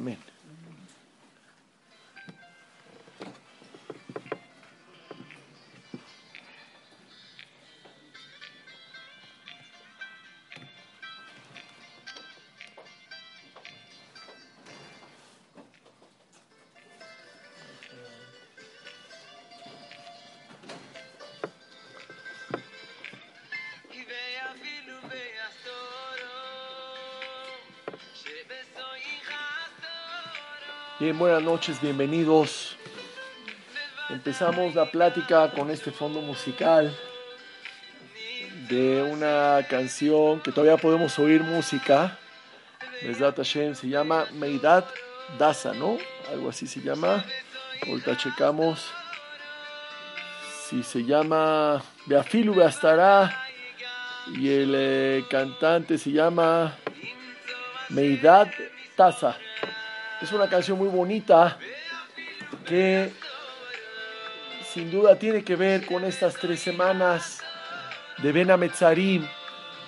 Amen. Bien, buenas noches, bienvenidos. Empezamos la plática con este fondo musical de una canción que todavía podemos oír música. Mesdat Hashem se llama Meidat Dasa, ¿no? Algo así se llama. Ahorita checamos si se llama Beafilu Beastará y el eh, cantante se llama Meidat Tasa. Es una canción muy bonita que sin duda tiene que ver con estas tres semanas de Ben Ametzarim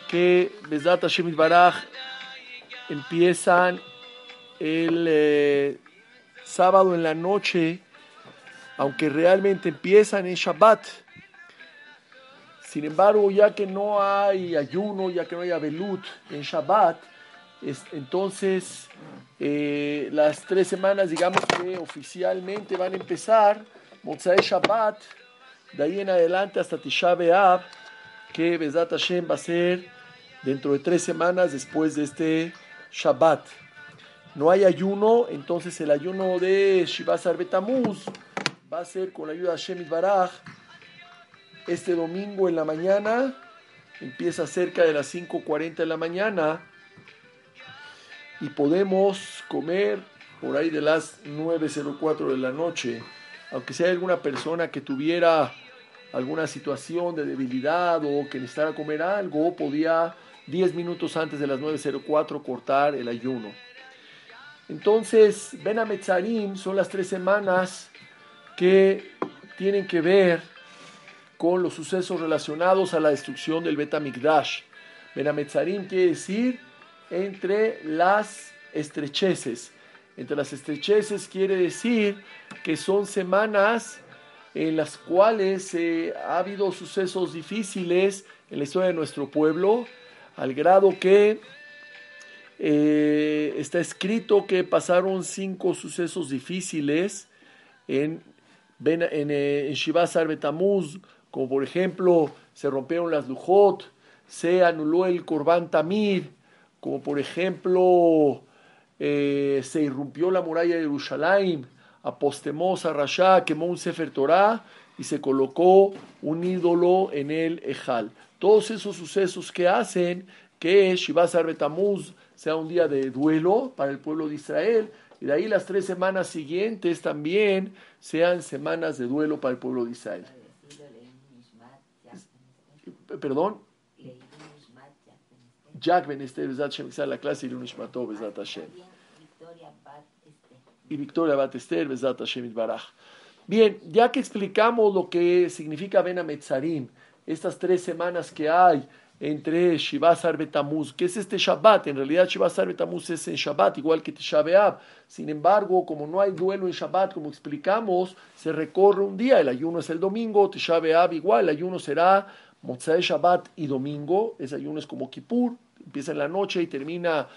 que Besdat Hashem Baraj empiezan el eh, sábado en la noche, aunque realmente empiezan en Shabbat. Sin embargo, ya que no hay ayuno, ya que no hay abelut en Shabbat, entonces eh, las tres semanas, digamos que oficialmente van a empezar, Motzai Shabbat, de ahí en adelante hasta Tisha B'Av, que Bezat Hashem va a ser dentro de tres semanas después de este Shabbat. No hay ayuno, entonces el ayuno de Shivasar Betamuz va a ser con la ayuda de Hashem Baraj este domingo en la mañana, empieza cerca de las 5.40 de la mañana y podemos comer por ahí de las 9.04 de la noche. Aunque sea alguna persona que tuviera alguna situación de debilidad o que necesitara comer algo, podía 10 minutos antes de las 9.04 cortar el ayuno. Entonces, Ben Ametzarim son las tres semanas que tienen que ver con los sucesos relacionados a la destrucción del Bet Ben quiere decir entre las estrecheces. Entre las estrecheces quiere decir que son semanas en las cuales eh, ha habido sucesos difíciles en la historia de nuestro pueblo, al grado que eh, está escrito que pasaron cinco sucesos difíciles en, en, eh, en como por ejemplo se rompieron las Lujot, se anuló el Korban Tamir, como por ejemplo eh, se irrumpió la muralla de Jerusalén, apostemó a Rasha, quemó un Sefer Torah y se colocó un ídolo en el Ejal. Todos esos sucesos que hacen que Shivasar Betamuz sea un día de duelo para el pueblo de Israel y de ahí las tres semanas siguientes también sean semanas de duelo para el pueblo de Israel. Perdón. Jack Ben Esther, la clase de Unishmato, Besat Hashem. Y Victoria Bat Esther, Besat Hashem Baraj. Bien, ya que explicamos lo que significa Ben Ametzarim, estas tres semanas que hay entre Shivasar Betamuz, que es este Shabbat, en realidad Shivasar Betamuz es en Shabbat, igual que Tisha. Sin embargo, como no hay duelo en Shabbat, como explicamos, se recorre un día, el ayuno es el domingo, Tisha igual, el ayuno será Motzai Shabbat y domingo, ese ayuno es como Kippur, empieza en la noche y termina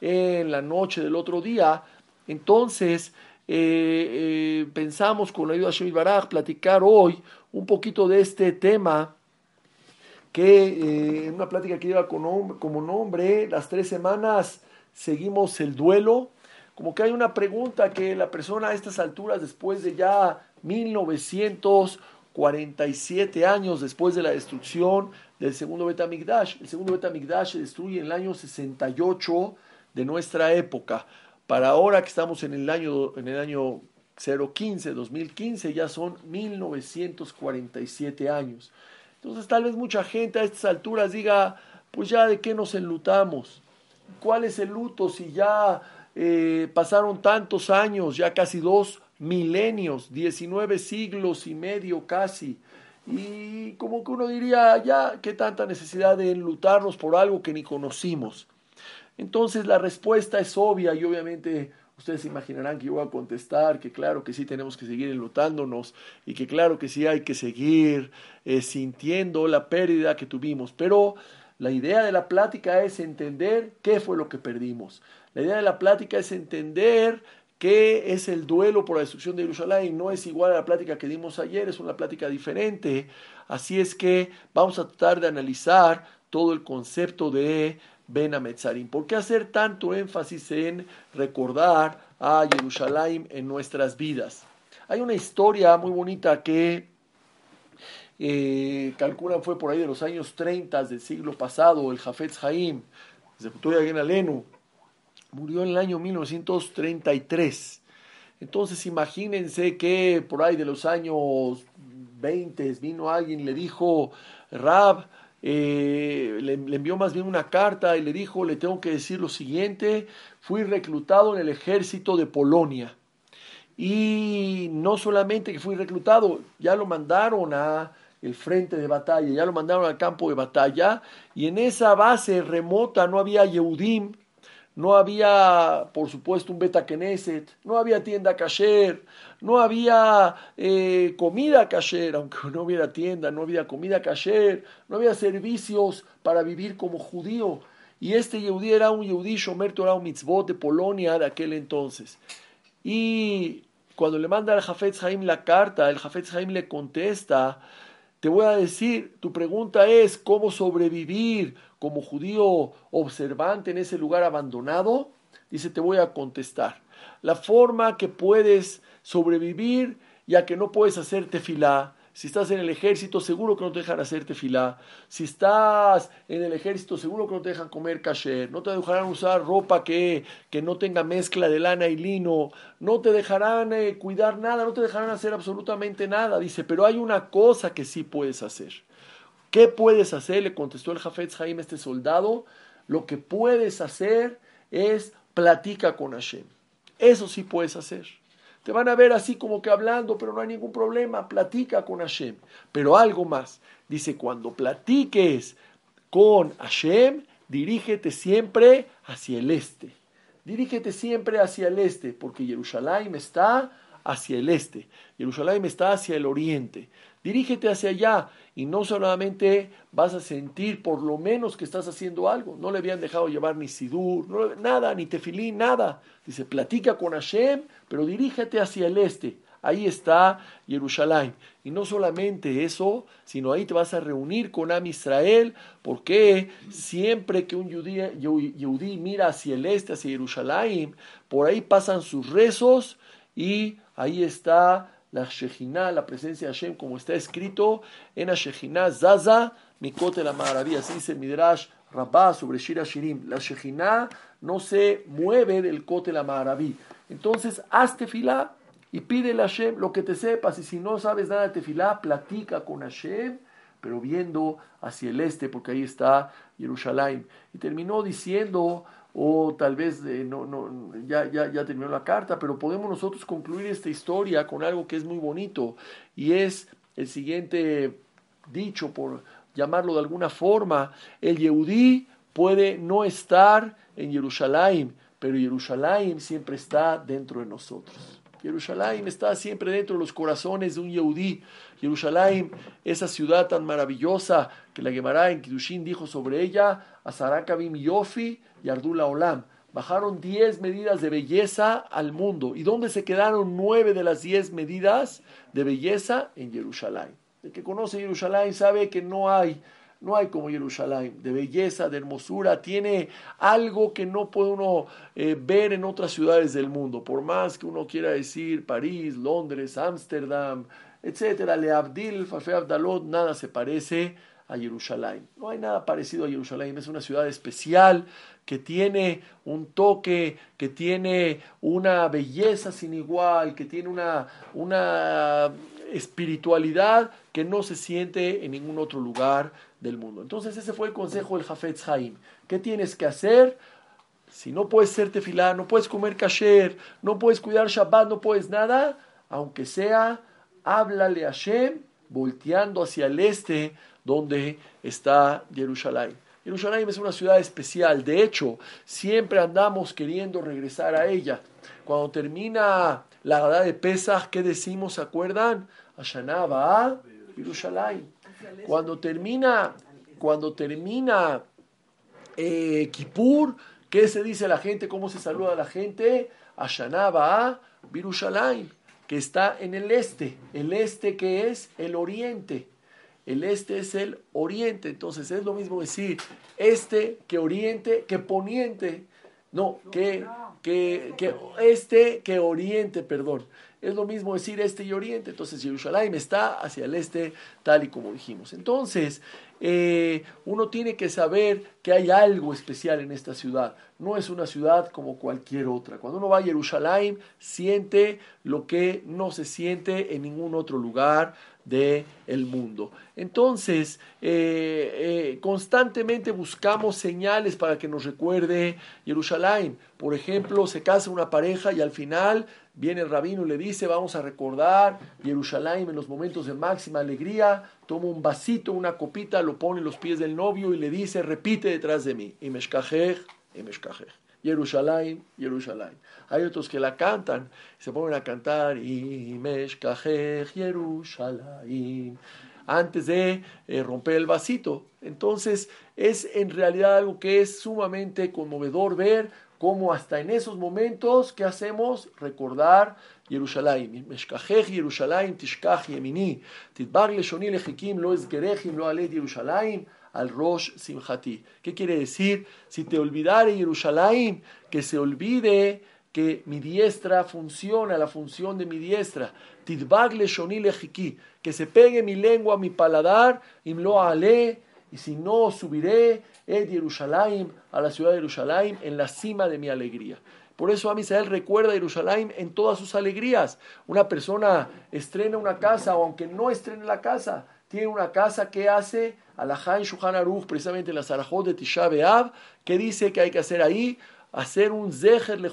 en la noche del otro día. Entonces, eh, eh, pensamos con la ayuda de Shemit Baraj platicar hoy un poquito de este tema que eh, en una plática que lleva como nombre, las tres semanas seguimos el duelo, como que hay una pregunta que la persona a estas alturas, después de ya 1947 años después de la destrucción del segundo Betamigdash. El segundo Betamigdash se destruye en el año 68 de nuestra época. Para ahora que estamos en el año, en el año 015, 2015, ya son 1947 años. Entonces tal vez mucha gente a estas alturas diga, pues ya de qué nos enlutamos. ¿Cuál es el luto si ya eh, pasaron tantos años, ya casi dos milenios, 19 siglos y medio casi? Y como que uno diría, ya, ¿qué tanta necesidad de enlutarnos por algo que ni conocimos? Entonces la respuesta es obvia y obviamente Ustedes imaginarán que yo voy a contestar que claro que sí tenemos que seguir enlutándonos y que claro que sí hay que seguir eh, sintiendo la pérdida que tuvimos. Pero la idea de la plática es entender qué fue lo que perdimos. La idea de la plática es entender qué es el duelo por la destrucción de Jerusalén. No es igual a la plática que dimos ayer, es una plática diferente. Así es que vamos a tratar de analizar todo el concepto de Ben Ametzarim. ¿Por qué hacer tanto énfasis en recordar a Jerusalén en nuestras vidas? Hay una historia muy bonita que eh, calculan fue por ahí de los años 30 del siglo pasado, el Jafetz Haim, de Alenu, murió en el año 1933. Entonces imagínense que por ahí de los años 20 vino alguien le dijo, Rab, eh, le, envió más bien una carta y le dijo, le tengo que decir lo siguiente, fui reclutado en el ejército de Polonia. Y no solamente que fui reclutado, ya lo mandaron a el frente de batalla, ya lo mandaron al campo de batalla, y en esa base remota no había Yehudim, no había, por supuesto, un Beta Knesset, no había tienda kasher, no había eh, comida kasher, aunque no hubiera tienda, no había comida kasher, no había servicios para vivir como judío. Y este Yehudí era un Yehudí Shomer Torah Mitzvot de Polonia de aquel entonces. Y cuando le manda al Jafetz Haim la carta, el Jafetz Haim le contesta, te voy a decir, tu pregunta es cómo sobrevivir como judío observante en ese lugar abandonado. Dice, te voy a contestar. La forma que puedes sobrevivir, ya que no puedes hacer tefilá, si estás en el ejército, seguro que no te dejan hacer tefilá. Si estás en el ejército, seguro que no te dejan comer kasher. No te dejarán usar ropa que, que no tenga mezcla de lana y lino. No te dejarán eh, cuidar nada, no te dejarán hacer absolutamente nada. Dice, pero hay una cosa que sí puedes hacer. ¿Qué puedes hacer? Le contestó el Jafetz Jaime, este soldado. Lo que puedes hacer es platica con Hashem. Eso sí puedes hacer. Te van a ver así como que hablando, pero no hay ningún problema. Platica con Hashem. Pero algo más. Dice, cuando platiques con Hashem, dirígete siempre hacia el este. Dirígete siempre hacia el este, porque Jerusalén está hacia el este. Jerusalén está hacia el oriente. Dirígete hacia allá y no solamente vas a sentir por lo menos que estás haciendo algo. No le habían dejado llevar ni sidur, nada, ni tefilín, nada. Dice, platica con Hashem, pero dirígete hacia el este. Ahí está Jerusalén. Y no solamente eso, sino ahí te vas a reunir con Am Israel, porque siempre que un yudí mira hacia el este, hacia Jerusalén, por ahí pasan sus rezos y ahí está la Shejina, la presencia de Hashem, como está escrito en la Shejina Zaza, Mikote la Maravilla, así dice Midrash Rabbah sobre Shira Shirim. La Shejina no se mueve del Kote la Maraví. Entonces, haz tefilá y pídele a Hashem lo que te sepas. Y si no sabes nada de tefilá, platica con Hashem, pero viendo hacia el este, porque ahí está Jerusalén. Y terminó diciendo o tal vez eh, no, no, ya, ya, ya terminó la carta, pero podemos nosotros concluir esta historia con algo que es muy bonito y es el siguiente dicho, por llamarlo de alguna forma, el Yehudí puede no estar en Jerusalén, pero Jerusalén siempre está dentro de nosotros. Jerusalén está siempre dentro de los corazones de un Yehudí. Jerusalén, esa ciudad tan maravillosa que la Gemara en Kidushin dijo sobre ella, Azarakabim Yofi y Ardula Olam. Bajaron 10 medidas de belleza al mundo. ¿Y dónde se quedaron nueve de las 10 medidas de belleza? En Jerusalén. El que conoce Jerusalén sabe que no hay, no hay como Jerusalén, de belleza, de hermosura. Tiene algo que no puede uno eh, ver en otras ciudades del mundo. Por más que uno quiera decir París, Londres, Ámsterdam, etcétera, Le Abdil, Fafe Abdalot, nada se parece a Jerusalén. No hay nada parecido a Jerusalén, es una ciudad especial que tiene un toque, que tiene una belleza sin igual, que tiene una, una espiritualidad que no se siente en ningún otro lugar del mundo. Entonces ese fue el consejo del Jafetz Haim. ¿Qué tienes que hacer? Si no puedes ser tefilá, no puedes comer kasher, no puedes cuidar Shabbat, no puedes nada, aunque sea, háblale a Hashem volteando hacia el este donde está Jerusalén. Jerusalén es una ciudad especial, de hecho, siempre andamos queriendo regresar a ella. Cuando termina la Gada de Pesach, ¿qué decimos? ¿Se acuerdan? Ashanaba Yerushalayim. Cuando termina, cuando termina eh, Kippur, ¿qué se dice la gente? ¿Cómo se saluda la gente? Ashanaba Yerushalayim, que está en el este. El este que es el oriente. El este es el oriente. Entonces es lo mismo decir este que oriente que poniente. No, que, que, que este que oriente, perdón. Es lo mismo decir este y oriente. Entonces Jerusalén está hacia el este, tal y como dijimos. Entonces, eh, uno tiene que saber que hay algo especial en esta ciudad. No es una ciudad como cualquier otra. Cuando uno va a Jerusalén, siente lo que no se siente en ningún otro lugar del el mundo. Entonces, eh, eh, constantemente buscamos señales para que nos recuerde Jerusalén. Por ejemplo, se casa una pareja y al final viene el rabino y le dice, vamos a recordar Jerusalén en los momentos de máxima alegría, toma un vasito, una copita, lo pone en los pies del novio y le dice, repite detrás de mí, y meshkajej, y meshkajej. Jerusalén, Jerusalén. Hay otros que la cantan, se ponen a cantar, y meshkajej, Jerusalén, antes de eh, romper el vasito. Entonces, es en realidad algo que es sumamente conmovedor ver cómo hasta en esos momentos, ¿qué hacemos? Recordar Jerusalén. Meshkajej Jerusalén, Tishkaj Yemini, Lejikim, Lo Esgerejim, Lo Jerusalén, al Rosh Simchati. ¿Qué quiere decir? Si te olvidare Jerusalén, que se olvide que mi diestra funciona, la función de mi diestra. Titbag Leshoni Lejiki, que se pegue mi lengua a mi paladar, Imlo Ale, y si no subiré es Jerusalén, a la ciudad de Jerusalén, en la cima de mi alegría. Por eso Amisael recuerda a Jerusalén en todas sus alegrías. Una persona estrena una casa, o aunque no estrene la casa, tiene una casa que hace Alajá en Shuhan Aruch, precisamente en la Sarajot de Tisha B'Av, que dice que hay que hacer ahí, hacer un Zeher le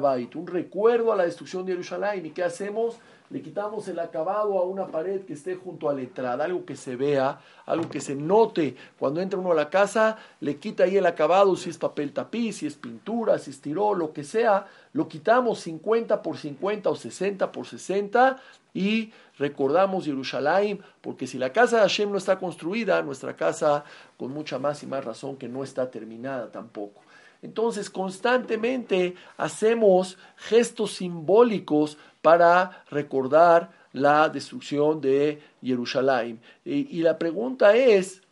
Bait, un recuerdo a la destrucción de Jerusalén. ¿Y qué hacemos? le quitamos el acabado a una pared que esté junto a la entrada, algo que se vea, algo que se note. Cuando entra uno a la casa, le quita ahí el acabado, si es papel tapiz, si es pintura, si es tiró, lo que sea, lo quitamos 50 por 50 o 60 por 60 y recordamos Jerusalén, porque si la casa de Hashem no está construida, nuestra casa con mucha más y más razón que no está terminada tampoco. Entonces constantemente hacemos gestos simbólicos para recordar la destrucción de Jerusalén. Y, la pregunta es,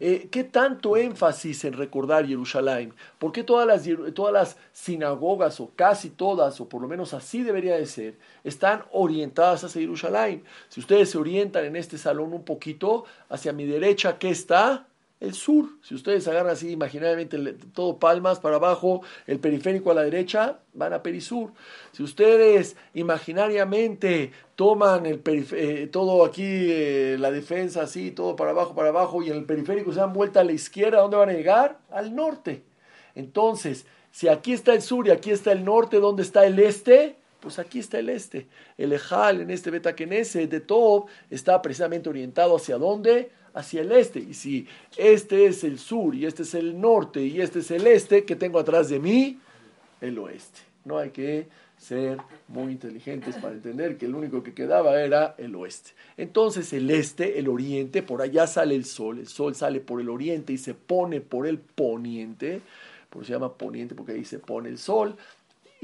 eh, ¿qué tanto énfasis en recordar Jerusalén? ¿Por qué todas las, todas las sinagogas, o casi todas, o por lo menos así debería de ser, están orientadas hacia Jerusalén? Si ustedes se orientan en este salón un poquito, hacia mi derecha, ¿qué está? El sur. Si ustedes agarran así imaginariamente todo palmas para abajo, el periférico a la derecha, van a perisur. Si ustedes imaginariamente toman el eh, todo aquí, eh, la defensa así, todo para abajo, para abajo, y en el periférico se dan vuelta a la izquierda, ¿dónde van a llegar? Al norte. Entonces, si aquí está el sur y aquí está el norte, ¿dónde está el este? Pues aquí está el este. El Ejal en este Betakenese de todo está precisamente orientado hacia dónde? Hacia el este. Y si este es el sur y este es el norte y este es el este, que tengo atrás de mí? El oeste. No hay que ser muy inteligentes para entender que el único que quedaba era el oeste. Entonces el este, el oriente, por allá sale el sol, el sol sale por el oriente y se pone por el poniente, por eso se llama poniente porque ahí se pone el sol,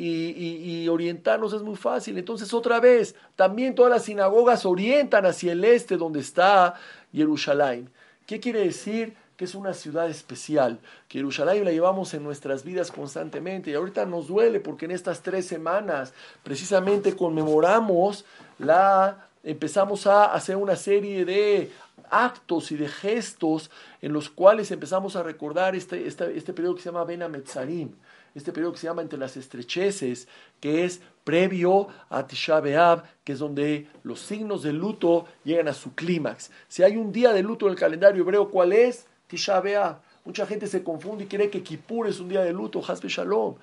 y, orientarnos es muy fácil. Entonces, otra vez, también todas las sinagogas orientan hacia el este donde está Jerusalén. ¿Qué quiere decir? Que es una ciudad especial, que Jerusalén la llevamos en nuestras vidas constantemente y ahorita nos duele porque en estas tres semanas precisamente conmemoramos la, empezamos a hacer una serie de actos y de gestos en los cuales empezamos a recordar este, este, este periodo que se llama Ben Ametzarim este periodo que se llama entre las estrecheces, que es previo a Tisha B'Av, que es donde los signos de luto llegan a su clímax. Si hay un día de luto en el calendario hebreo, ¿cuál es? Tisha B'Av. Mucha gente se confunde y cree que Kippur es un día de luto, Hasbe Shalom.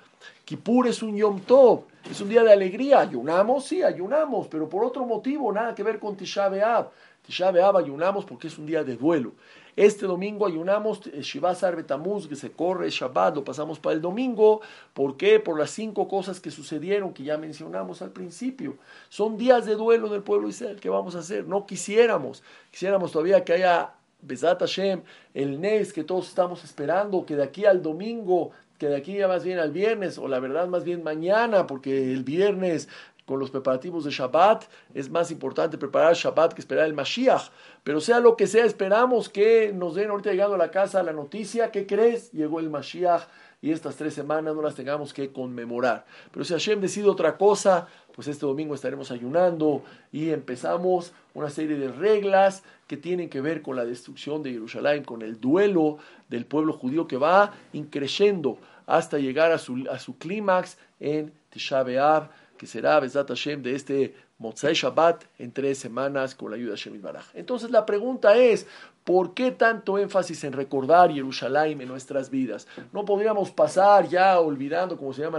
Kippur es un Yom Tov, es un día de alegría. Ayunamos, sí, ayunamos, pero por otro motivo, nada que ver con Tisha B'Av. Tisha B'Av ayunamos porque es un día de duelo. Este domingo ayunamos eh, Shivasar Betamuz, que se corre Shabbat, lo pasamos para el domingo. ¿Por qué? Por las cinco cosas que sucedieron, que ya mencionamos al principio. Son días de duelo del pueblo Israel. ¿Qué vamos a hacer? No quisiéramos. Quisiéramos todavía que haya Besat Hashem, el Nes que todos estamos esperando, que de aquí al domingo, que de aquí ya más bien al viernes, o la verdad más bien mañana, porque el viernes con los preparativos de Shabbat, es más importante preparar Shabbat que esperar el Mashiach. Pero sea lo que sea, esperamos que nos den ahorita llegando a la casa la noticia, ¿qué crees? Llegó el Mashiach y estas tres semanas no las tengamos que conmemorar. Pero si Hashem decide otra cosa, pues este domingo estaremos ayunando y empezamos una serie de reglas que tienen que ver con la destrucción de Jerusalén, con el duelo del pueblo judío que va increciendo hasta llegar a su, a su clímax en Tisha B'Av que será Besat Hashem de este Motzai Shabbat en tres semanas con la ayuda de Hashem Baraj. Entonces la pregunta es, ¿por qué tanto énfasis en recordar Jerusalén en nuestras vidas? No podríamos pasar ya olvidando, como se llama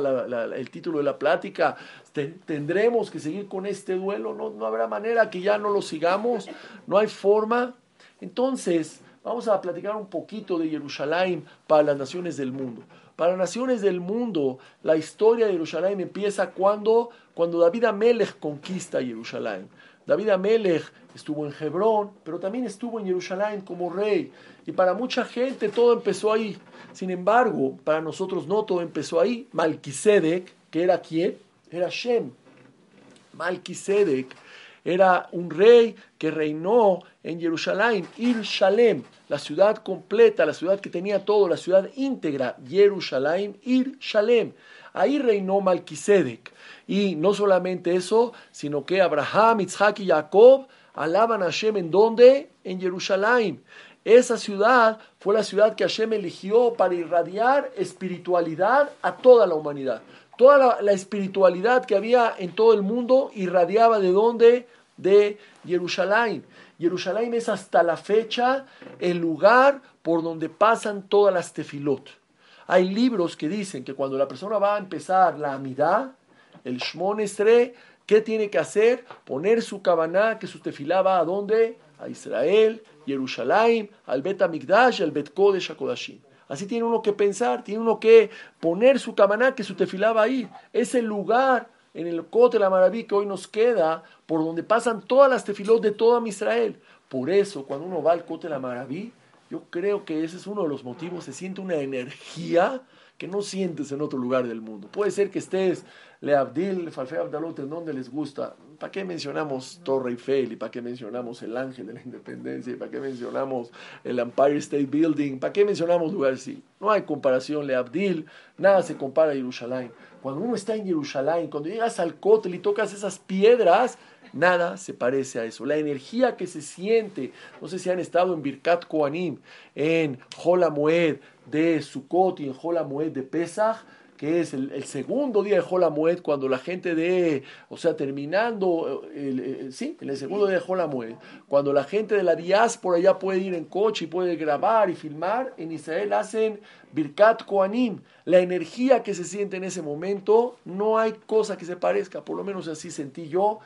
el título de la plática, tendremos que seguir con este duelo, no, no habrá manera que ya no lo sigamos, no hay forma. Entonces, vamos a platicar un poquito de Jerusalén para las naciones del mundo. Para naciones del mundo, la historia de Jerusalén empieza cuando, cuando David Amelech conquista Jerusalén. David Amelech estuvo en Hebrón, pero también estuvo en Jerusalén como rey. Y para mucha gente todo empezó ahí. Sin embargo, para nosotros no todo empezó ahí. Malquisedec, que era quién? Era Shem. Malquisedec era un rey que reinó en Jerusalén, Ir Shalem, la ciudad completa, la ciudad que tenía todo, la ciudad íntegra, Jerusalén, Ir Shalem. Ahí reinó Malquisedec. Y no solamente eso, sino que Abraham, Isaac y Jacob alaban a Hashem en dónde? En Jerusalén. Esa ciudad fue la ciudad que Hashem eligió para irradiar espiritualidad a toda la humanidad. Toda la, la espiritualidad que había en todo el mundo irradiaba de dónde? De Jerusalén. Jerusalén es hasta la fecha el lugar por donde pasan todas las tefilot. Hay libros que dicen que cuando la persona va a empezar la amidad, el Shmon Estre, ¿qué tiene que hacer? Poner su cabana, que su tefilá va a dónde? A Israel, Jerusalén, al Bet Amigdash, al Bet Kodesh HaKodashim. Así tiene uno que pensar, tiene uno que poner su cabana, que su tefilá va a ir. Es el lugar en el Cote la Maraví que hoy nos queda, por donde pasan todas las tefilot de toda Israel. Por eso, cuando uno va al Cote la Maraví, yo creo que ese es uno de los motivos, se siente una energía que no sientes en otro lugar del mundo. Puede ser que estés Le Abdil, Falfe Abdalot, en donde les gusta. ¿Para qué mencionamos Torre Eiffel? ¿Y para qué mencionamos el Ángel de la Independencia? ¿Y para qué mencionamos el Empire State Building? ¿Para qué mencionamos lugares así? No hay comparación, Le Abdil, nada se compara a Jerusalén. Cuando uno está en Jerusalén, cuando llegas al cótel y tocas esas piedras, nada se parece a eso. La energía que se siente, no sé si han estado en Birkat Koanim, en Holamued de Sukkot y en Holamued de Pesach, que es el, segundo día de Holamued, cuando la gente de, o sea, terminando, el, sí, en el segundo día de Holamued, cuando la gente de la diáspora ya puede ir en coche y puede grabar y filmar, en Israel hacen Birkat Koanim. La energía que se siente en ese momento, no hay cosa que se parezca, por lo menos así sentí yo.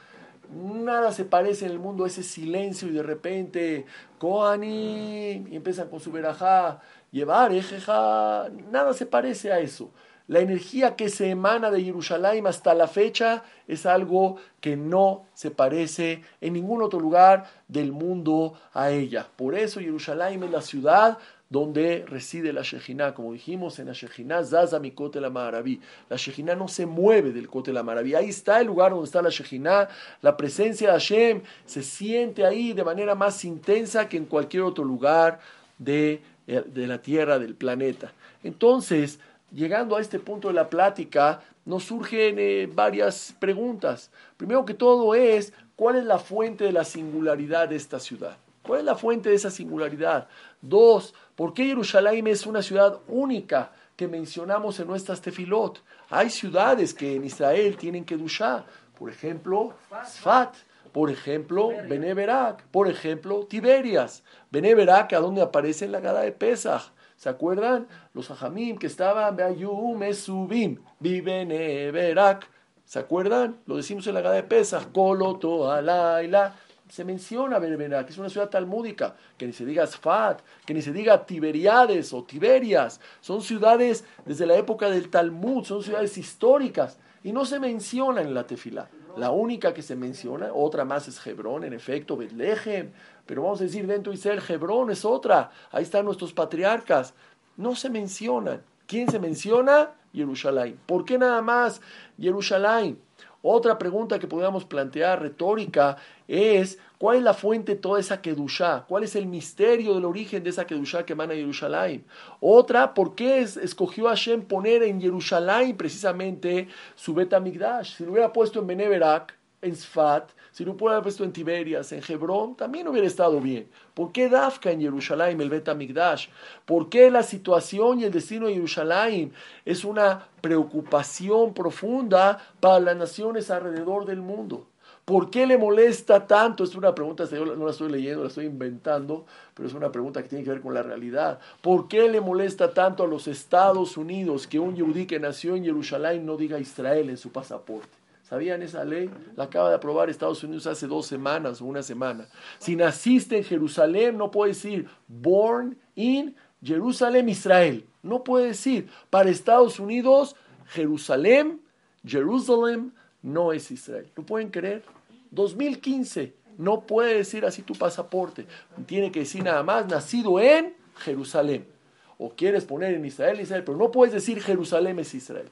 Nada se parece en el mundo a ese silencio y de repente, Koanim, y empiezan con su verajá, llevar, ejeja, nada se parece a eso. La energía que se emana de Jerusalén hasta la fecha es algo que no se parece en ningún otro lugar del mundo a ella. Por eso Jerusalén es la ciudad donde reside la Shejina. Como dijimos en la Shejina, Zaza Mikote la Maraví. La Shejina no se mueve del Kote la. Ahí está el lugar donde está la Shejina. La presencia de Hashem se siente ahí de manera más intensa que en cualquier otro lugar de, eh, de la tierra, del planeta. Entonces, llegando a este punto de la plática, nos surgen eh, varias preguntas. Primero que todo es, ¿cuál es la fuente de la singularidad de esta ciudad? ¿Cuál es la fuente de esa singularidad? Dos, ¿por qué Jerusalén es una ciudad única que mencionamos en nuestras tefilot? Hay ciudades que en Israel tienen que dushar. Por ejemplo, Sfat. Por ejemplo, Beneberak. Por ejemplo, Tiberias. Beneberak, a donde aparece en la gada de Pesach. ¿Se acuerdan? Los hajamim que estaban, subim, viven Everak. ¿Se acuerdan? Lo decimos en la gada de Pesach, Coloto Alaila. Se menciona Berbera, que es una ciudad talmúdica, que ni se diga Sfat, que ni se diga Tiberiades o Tiberias. Son ciudades desde la época del Talmud, son ciudades históricas y no se mencionan en la tefila. La única que se menciona, otra más es Hebrón, en efecto, Betlehem, pero vamos a decir dentro de Israel, Hebrón es otra, ahí están nuestros patriarcas. No se mencionan. ¿Quién se menciona? Jerusalén. ¿Por qué nada más Jerusalén? Otra pregunta que podríamos plantear retórica es ¿cuál es la fuente de toda esa Kedushá? ¿Cuál es el misterio del origen de esa Kedushá que emana Jerusalén? Otra, ¿por qué escogió Hashem poner en Jerusalén precisamente su Betamigdash? Si lo hubiera puesto en Beneverak, en Sfat, si lo hubiera puesto en Tiberias, en Hebrón, también hubiera estado bien. ¿Por qué Dafka en Jerusalén, el Bet Amigdash? ¿Por qué la situación y el destino de Jerusalén es una preocupación profunda para las naciones alrededor del mundo? ¿Por qué le molesta tanto? Es una pregunta, yo no la estoy leyendo, la estoy inventando, pero es una pregunta que tiene que ver con la realidad. ¿Por qué le molesta tanto a los Estados Unidos que un yudí que nació en Jerusalén no diga Israel en su pasaporte? ¿Sabían esa ley? La acaba de aprobar Estados Unidos hace dos semanas o una semana. Si naciste en Jerusalén, no puedes decir born in Jerusalén, Israel. No puede decir. Para Estados Unidos, Jerusalén, Jerusalén no es Israel. ¿Lo pueden creer? 2015. No puede decir así tu pasaporte. Tiene que decir nada más nacido en Jerusalén. O quieres poner en Israel, Israel, pero no puedes decir Jerusalén es Israel.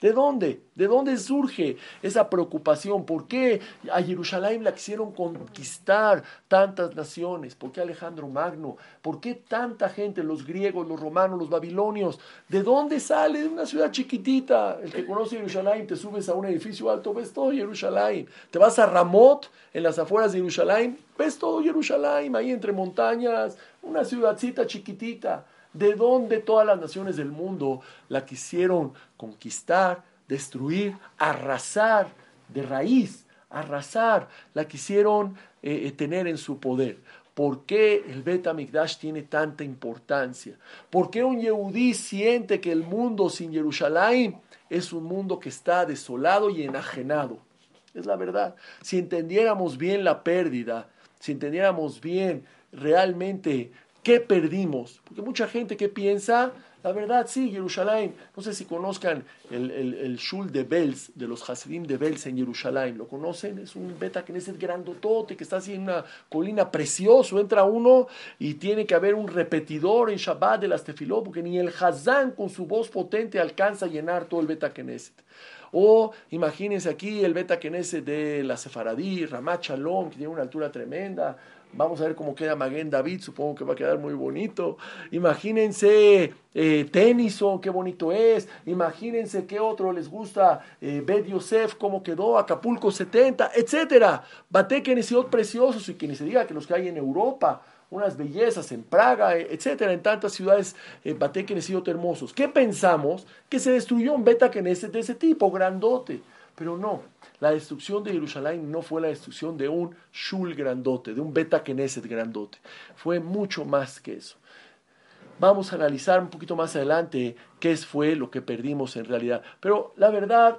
¿De dónde? ¿De dónde surge esa preocupación? ¿Por qué a Jerusalén la quisieron conquistar tantas naciones? ¿Por qué Alejandro Magno? ¿Por qué tanta gente, los griegos, los romanos, los babilonios? ¿De dónde sale? De una ciudad chiquitita. El que conoce Jerusalén, te subes a un edificio alto, ves todo Jerusalén. Te vas a Ramot, en las afueras de Jerusalén, ves todo Jerusalén, ahí entre montañas, una ciudadcita chiquitita de dónde todas las naciones del mundo la quisieron conquistar, destruir, arrasar de raíz, arrasar, la quisieron eh, eh, tener en su poder. ¿Por qué el Bet Amikdash tiene tanta importancia? ¿Por qué un Yehudí siente que el mundo sin Jerusalén es un mundo que está desolado y enajenado? Es la verdad. Si entendiéramos bien la pérdida, si entendiéramos bien realmente ¿Qué perdimos? Porque mucha gente que piensa, la verdad, sí, Jerusalén, no sé si conozcan el, el, Shul de Bels, de los Hasidim de Bels en Jerusalén, ¿lo conocen? Es un beta que es grandotote, que está así en una colina precioso, entra uno y tiene que haber un repetidor en Shabbat de las tefilot, porque ni el Hazán con su voz potente alcanza a llenar todo el beta Knesset. O imagínense aquí el beta Knesset de la Sefaradí, Ramat Shalom, que tiene una altura tremenda, Vamos a ver cómo queda Maguen David, supongo que va a quedar muy bonito. Imagínense eh, Tennyson, qué bonito es. Imagínense qué otro les gusta, eh, Bet Yosef, cómo quedó, Acapulco 70, etcétera. Bate Kenesiot preciosos y que ni se diga que los que hay en Europa, unas bellezas en Praga, eh, etcétera, en tantas ciudades, eh, Bate Kenesiot hermosos. ¿Qué pensamos? Que se destruyó un Beta Knesset de ese tipo, grandote. Pero no, la destrucción de Jerusalén no fue la destrucción de un Shul grandote, de un Beta Knesset grandote. Fue mucho más que eso. Vamos a analizar un poquito más adelante qué fue lo que perdimos en realidad. Pero la verdad,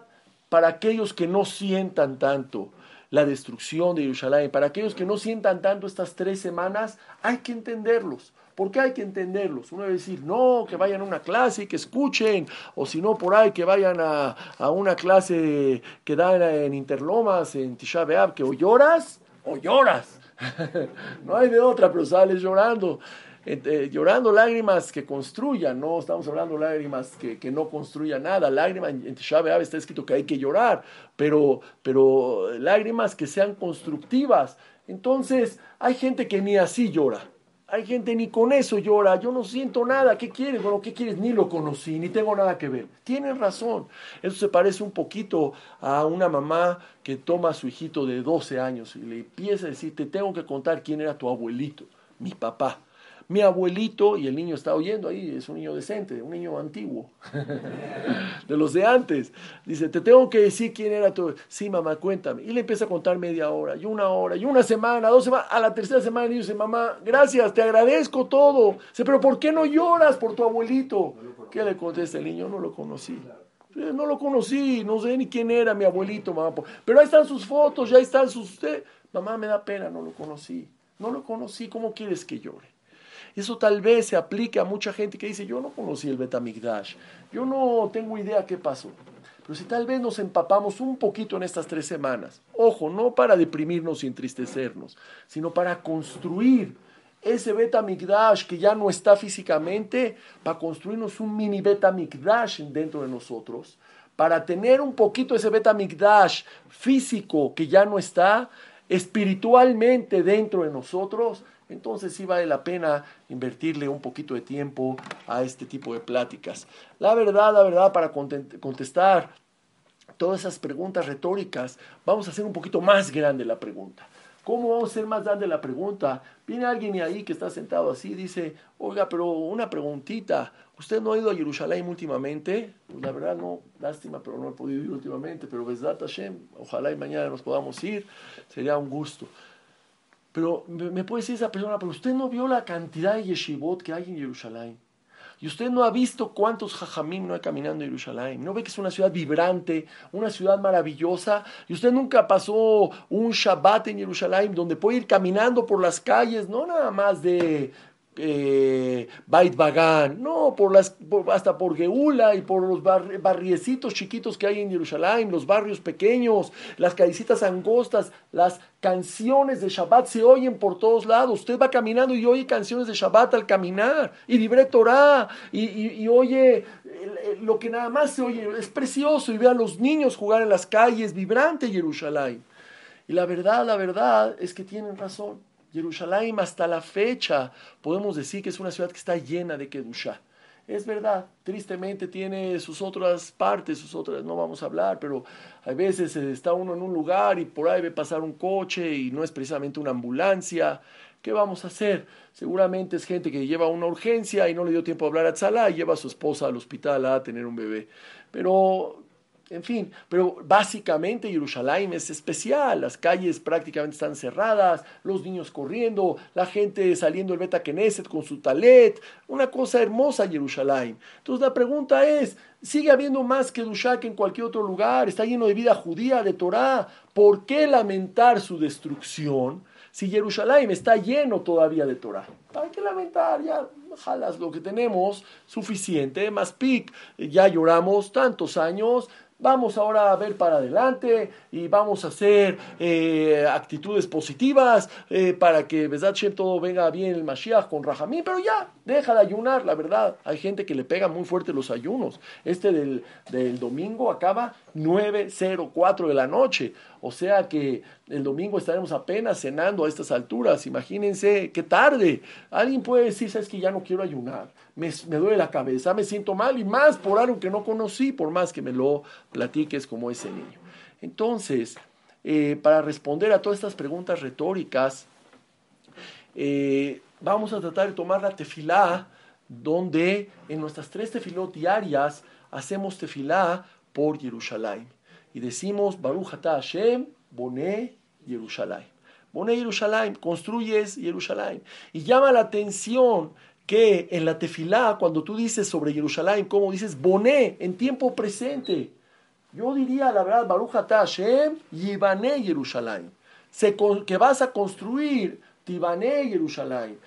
para aquellos que no sientan tanto la destrucción de Jerusalén, para aquellos que no sientan tanto estas tres semanas, hay que entenderlos. ¿Por qué hay que entenderlos? Uno debe decir, no, que vayan a una clase y que escuchen, o si no, por ahí que vayan a, una clase que dan en Interlomas, en Tisha que o lloras o lloras. no hay de otra, pero sales llorando. Eh, llorando lágrimas que construyan, no estamos hablando lágrimas que, que no construyan nada, lágrimas, en Tisha está escrito que hay que llorar, pero, pero lágrimas que sean constructivas. Entonces, hay gente que ni así llora. Hay gente ni con eso llora, yo no siento nada, ¿qué quieres? Bueno, ¿qué quieres? Ni lo conocí, ni tengo nada que ver. Tienen razón. Eso se parece un poquito a una mamá que toma a su hijito de 12 años y le empieza a decir, te tengo que contar quién era tu abuelito, mi papá. Mi abuelito, y el niño está oyendo ahí, es un niño decente, un niño antiguo, de los de antes. Dice, te tengo que decir quién era tu... Sí, mamá, cuéntame. Y le empieza a contar media hora, y una hora, y una semana, dos semanas. A la tercera semana le dice, mamá, gracias, te agradezco todo. Dice, pero ¿por qué no lloras por tu abuelito? ¿Qué le contesta el niño? No lo conocí. No lo conocí, no sé ni quién era mi abuelito, mamá. Pero ahí están sus fotos, ya están sus... Mamá, me da pena, no lo conocí. No lo conocí, ¿cómo quieres que llore? Eso tal vez se aplique a mucha gente que dice, yo no conocí el Betamigdash, yo no tengo idea qué pasó. Pero si tal vez nos empapamos un poquito en estas tres semanas, ojo, no para deprimirnos y entristecernos, sino para construir ese Betamigdash que ya no está físicamente, para construirnos un mini Betamigdash dentro de nosotros, para tener un poquito ese Betamigdash físico que ya no está, espiritualmente dentro de nosotros, entonces sí vale la pena invertirle un poquito de tiempo a este tipo de pláticas. La verdad, la verdad, para contestar todas esas preguntas retóricas, vamos a hacer un poquito más grande la pregunta. ¿Cómo vamos a hacer más grande la pregunta? Viene alguien ahí que está sentado así dice, oiga, pero una preguntita, ¿usted no ha ido a Jerusalén últimamente? Pues la verdad no, lástima, pero no he podido ir últimamente, pero Besdat Hashem, ojalá y mañana nos podamos ir, sería un gusto. Pero me puede decir esa persona, pero usted no vio la cantidad de yeshivot que hay en Jerusalén. Y usted no ha visto cuántos jajamim no hay caminando en Jerusalén. No ve que es una ciudad vibrante, una ciudad maravillosa. Y usted nunca pasó un Shabbat en Jerusalén donde puede ir caminando por las calles, no nada más de eh, Bait Bagan, no, por las, hasta por Geula y por los barriecitos chiquitos que hay en Jerusalén, los barrios pequeños, las callecitas angostas, las canciones de Shabbat se oyen por todos lados. Usted va caminando y oye canciones de Shabbat al caminar, y libre Torah, y, y, oye lo que nada más se oye, es precioso, y ve a los niños jugar en las calles, vibrante Jerusalén. Y la verdad, la verdad es que tienen razón. Jerusalén hasta la fecha podemos decir que es una ciudad que está llena de Kedushah. Es verdad, tristemente tiene sus otras partes, sus otras, no vamos a hablar, pero a veces está uno en un lugar y por ahí ve pasar un coche y no es precisamente una ambulancia. ¿Qué vamos a hacer? Seguramente es gente que lleva una urgencia y no le dio tiempo a hablar a Tzalá y lleva a su esposa al hospital a tener un bebé. Pero en fin, pero básicamente Jerusalén es especial, las calles prácticamente están cerradas, los niños corriendo, la gente saliendo del Beta Knesset con su talet, una cosa hermosa Jerusalén. Entonces la pregunta es, ¿sigue habiendo más que Dushak en cualquier otro lugar? ¿Está lleno de vida judía, de Torah? ¿Por qué lamentar su destrucción si Jerusalén está lleno todavía de Torah? Hay que lamentar, ya jalas lo que tenemos, suficiente, más pic, ya lloramos tantos años, Vamos ahora a ver para adelante y vamos a hacer eh, actitudes positivas eh, para que Besat todo venga bien el Mashiach con Rahamim, pero ya, deja de ayunar, la verdad. Hay gente que le pega muy fuerte los ayunos. Este del, del domingo acaba 9.04 de la noche. O sea que el domingo estaremos apenas cenando a estas alturas. Imagínense qué tarde. Alguien puede decir, sabes que ya no quiero ayunar. Me, duele la cabeza, me siento mal y más por algo que no conocí, por más que me lo platiques como ese niño. Entonces, eh, para responder a todas estas preguntas retóricas, eh, vamos a tratar de tomar la tefilá, donde en nuestras tres tefilot diarias hacemos tefilá por Jerusalén. Y decimos, Baruch Hashem, Boné Jerusalén. Boné Jerusalén, construyes Jerusalén. Y llama la atención que en la tefilá, cuando tú dices sobre Jerusalén, como dices Boné en tiempo presente. Yo diría la verdad, Baruch Ata Hashem, Yibané Jerusalén. que vas a construir Tibané Jerusalén.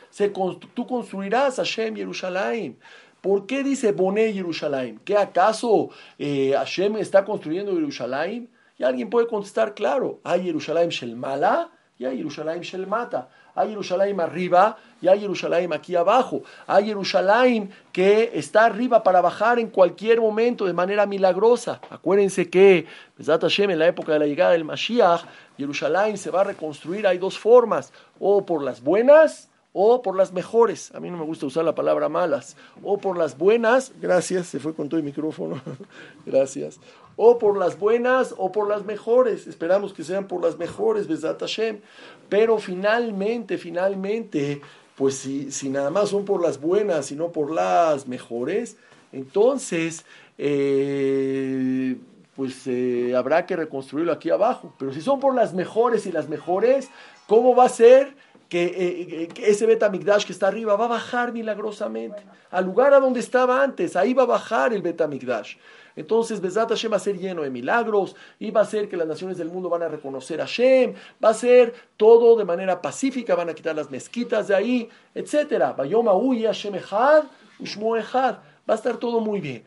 tú construirás Hashem Jerusalén. ¿Por qué dice Boné Jerusalén? ¿Qué acaso eh, Hashem está construyendo Jerusalén? Y alguien puede contestar, claro, hay Jerusalén Shel Mala y hay Jerusalén Shel Mata. Hay Jerusalén arriba y hay Jerusalén aquí abajo. Hay Jerusalén que está arriba para bajar en cualquier momento de manera milagrosa. Acuérdense que, en la época de la llegada del Mashiach, Jerusalén se va a reconstruir. Hay dos formas, o por las buenas o por las mejores, a mí no me gusta usar la palabra malas, o por las buenas, gracias, se fue con todo el micrófono, gracias, o por las buenas o por las mejores, esperamos que sean por las mejores, Besat Hashem, pero finalmente, finalmente, pues si, si nada más son por las buenas y no por las mejores, entonces eh, pues eh, habrá que reconstruirlo aquí abajo. Pero si son por las mejores y las mejores, ¿cómo va a ser que, eh, ese Betamigdash que está arriba va a bajar milagrosamente al lugar a donde estaba antes? Ahí va a bajar el Betamigdash. Entonces, Besat Hashem va a ser lleno de milagros y va a ser que las naciones del mundo van a reconocer a Hashem, va a ser todo de manera pacífica, van a quitar las mezquitas de ahí, etc. Hashem Echad, Echad. Va a estar todo muy bien.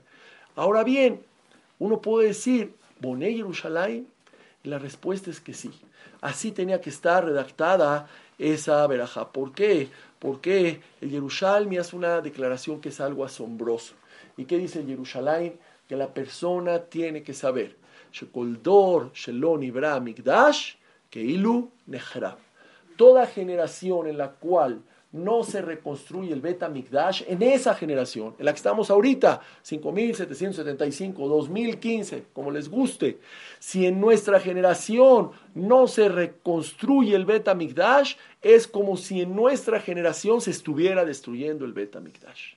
Ahora bien, uno puede decir, ¿Boné Yerushalayim? Y la respuesta es que sí. Así tenía que estar redactada esa veraja. ¿Por qué? Porque el Yerushalmi hace una declaración que es algo asombroso. ¿Y qué dice el Yerushalayim? Que la persona tiene que saber. Toda generación en la cual no se reconstruye el Beta Mikdash en esa generación, en la que estamos ahorita, 5775, 2015, como les guste. Si en nuestra generación no se reconstruye el Beta Mikdash, es como si en nuestra generación se estuviera destruyendo el Beta Mikdash.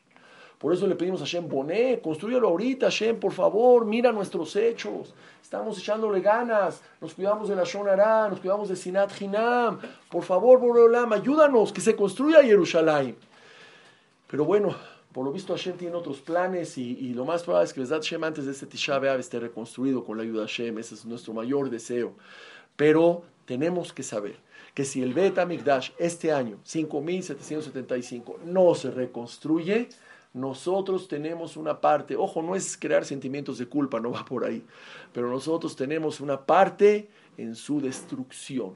Por eso le pedimos a Shem Boné, construyelo ahorita, Shem, por favor, mira nuestros hechos. Estamos echándole ganas, nos cuidamos de la Shonara, nos cuidamos de Sinat Hinam. Por favor, Boreolam, ayúdanos, que se construya Jerusalén. Pero bueno, por lo visto Hashem tiene otros planes y, lo más probable es que Besat Hashem antes de este Tisha B'Av esté reconstruido con la ayuda de Hashem. Ese es nuestro mayor deseo. Pero tenemos que saber que si el Bet Mikdash este año, 5775, no se reconstruye, nosotros tenemos una parte, ojo, no es crear sentimientos de culpa, no va por ahí, pero nosotros tenemos una parte en su destrucción,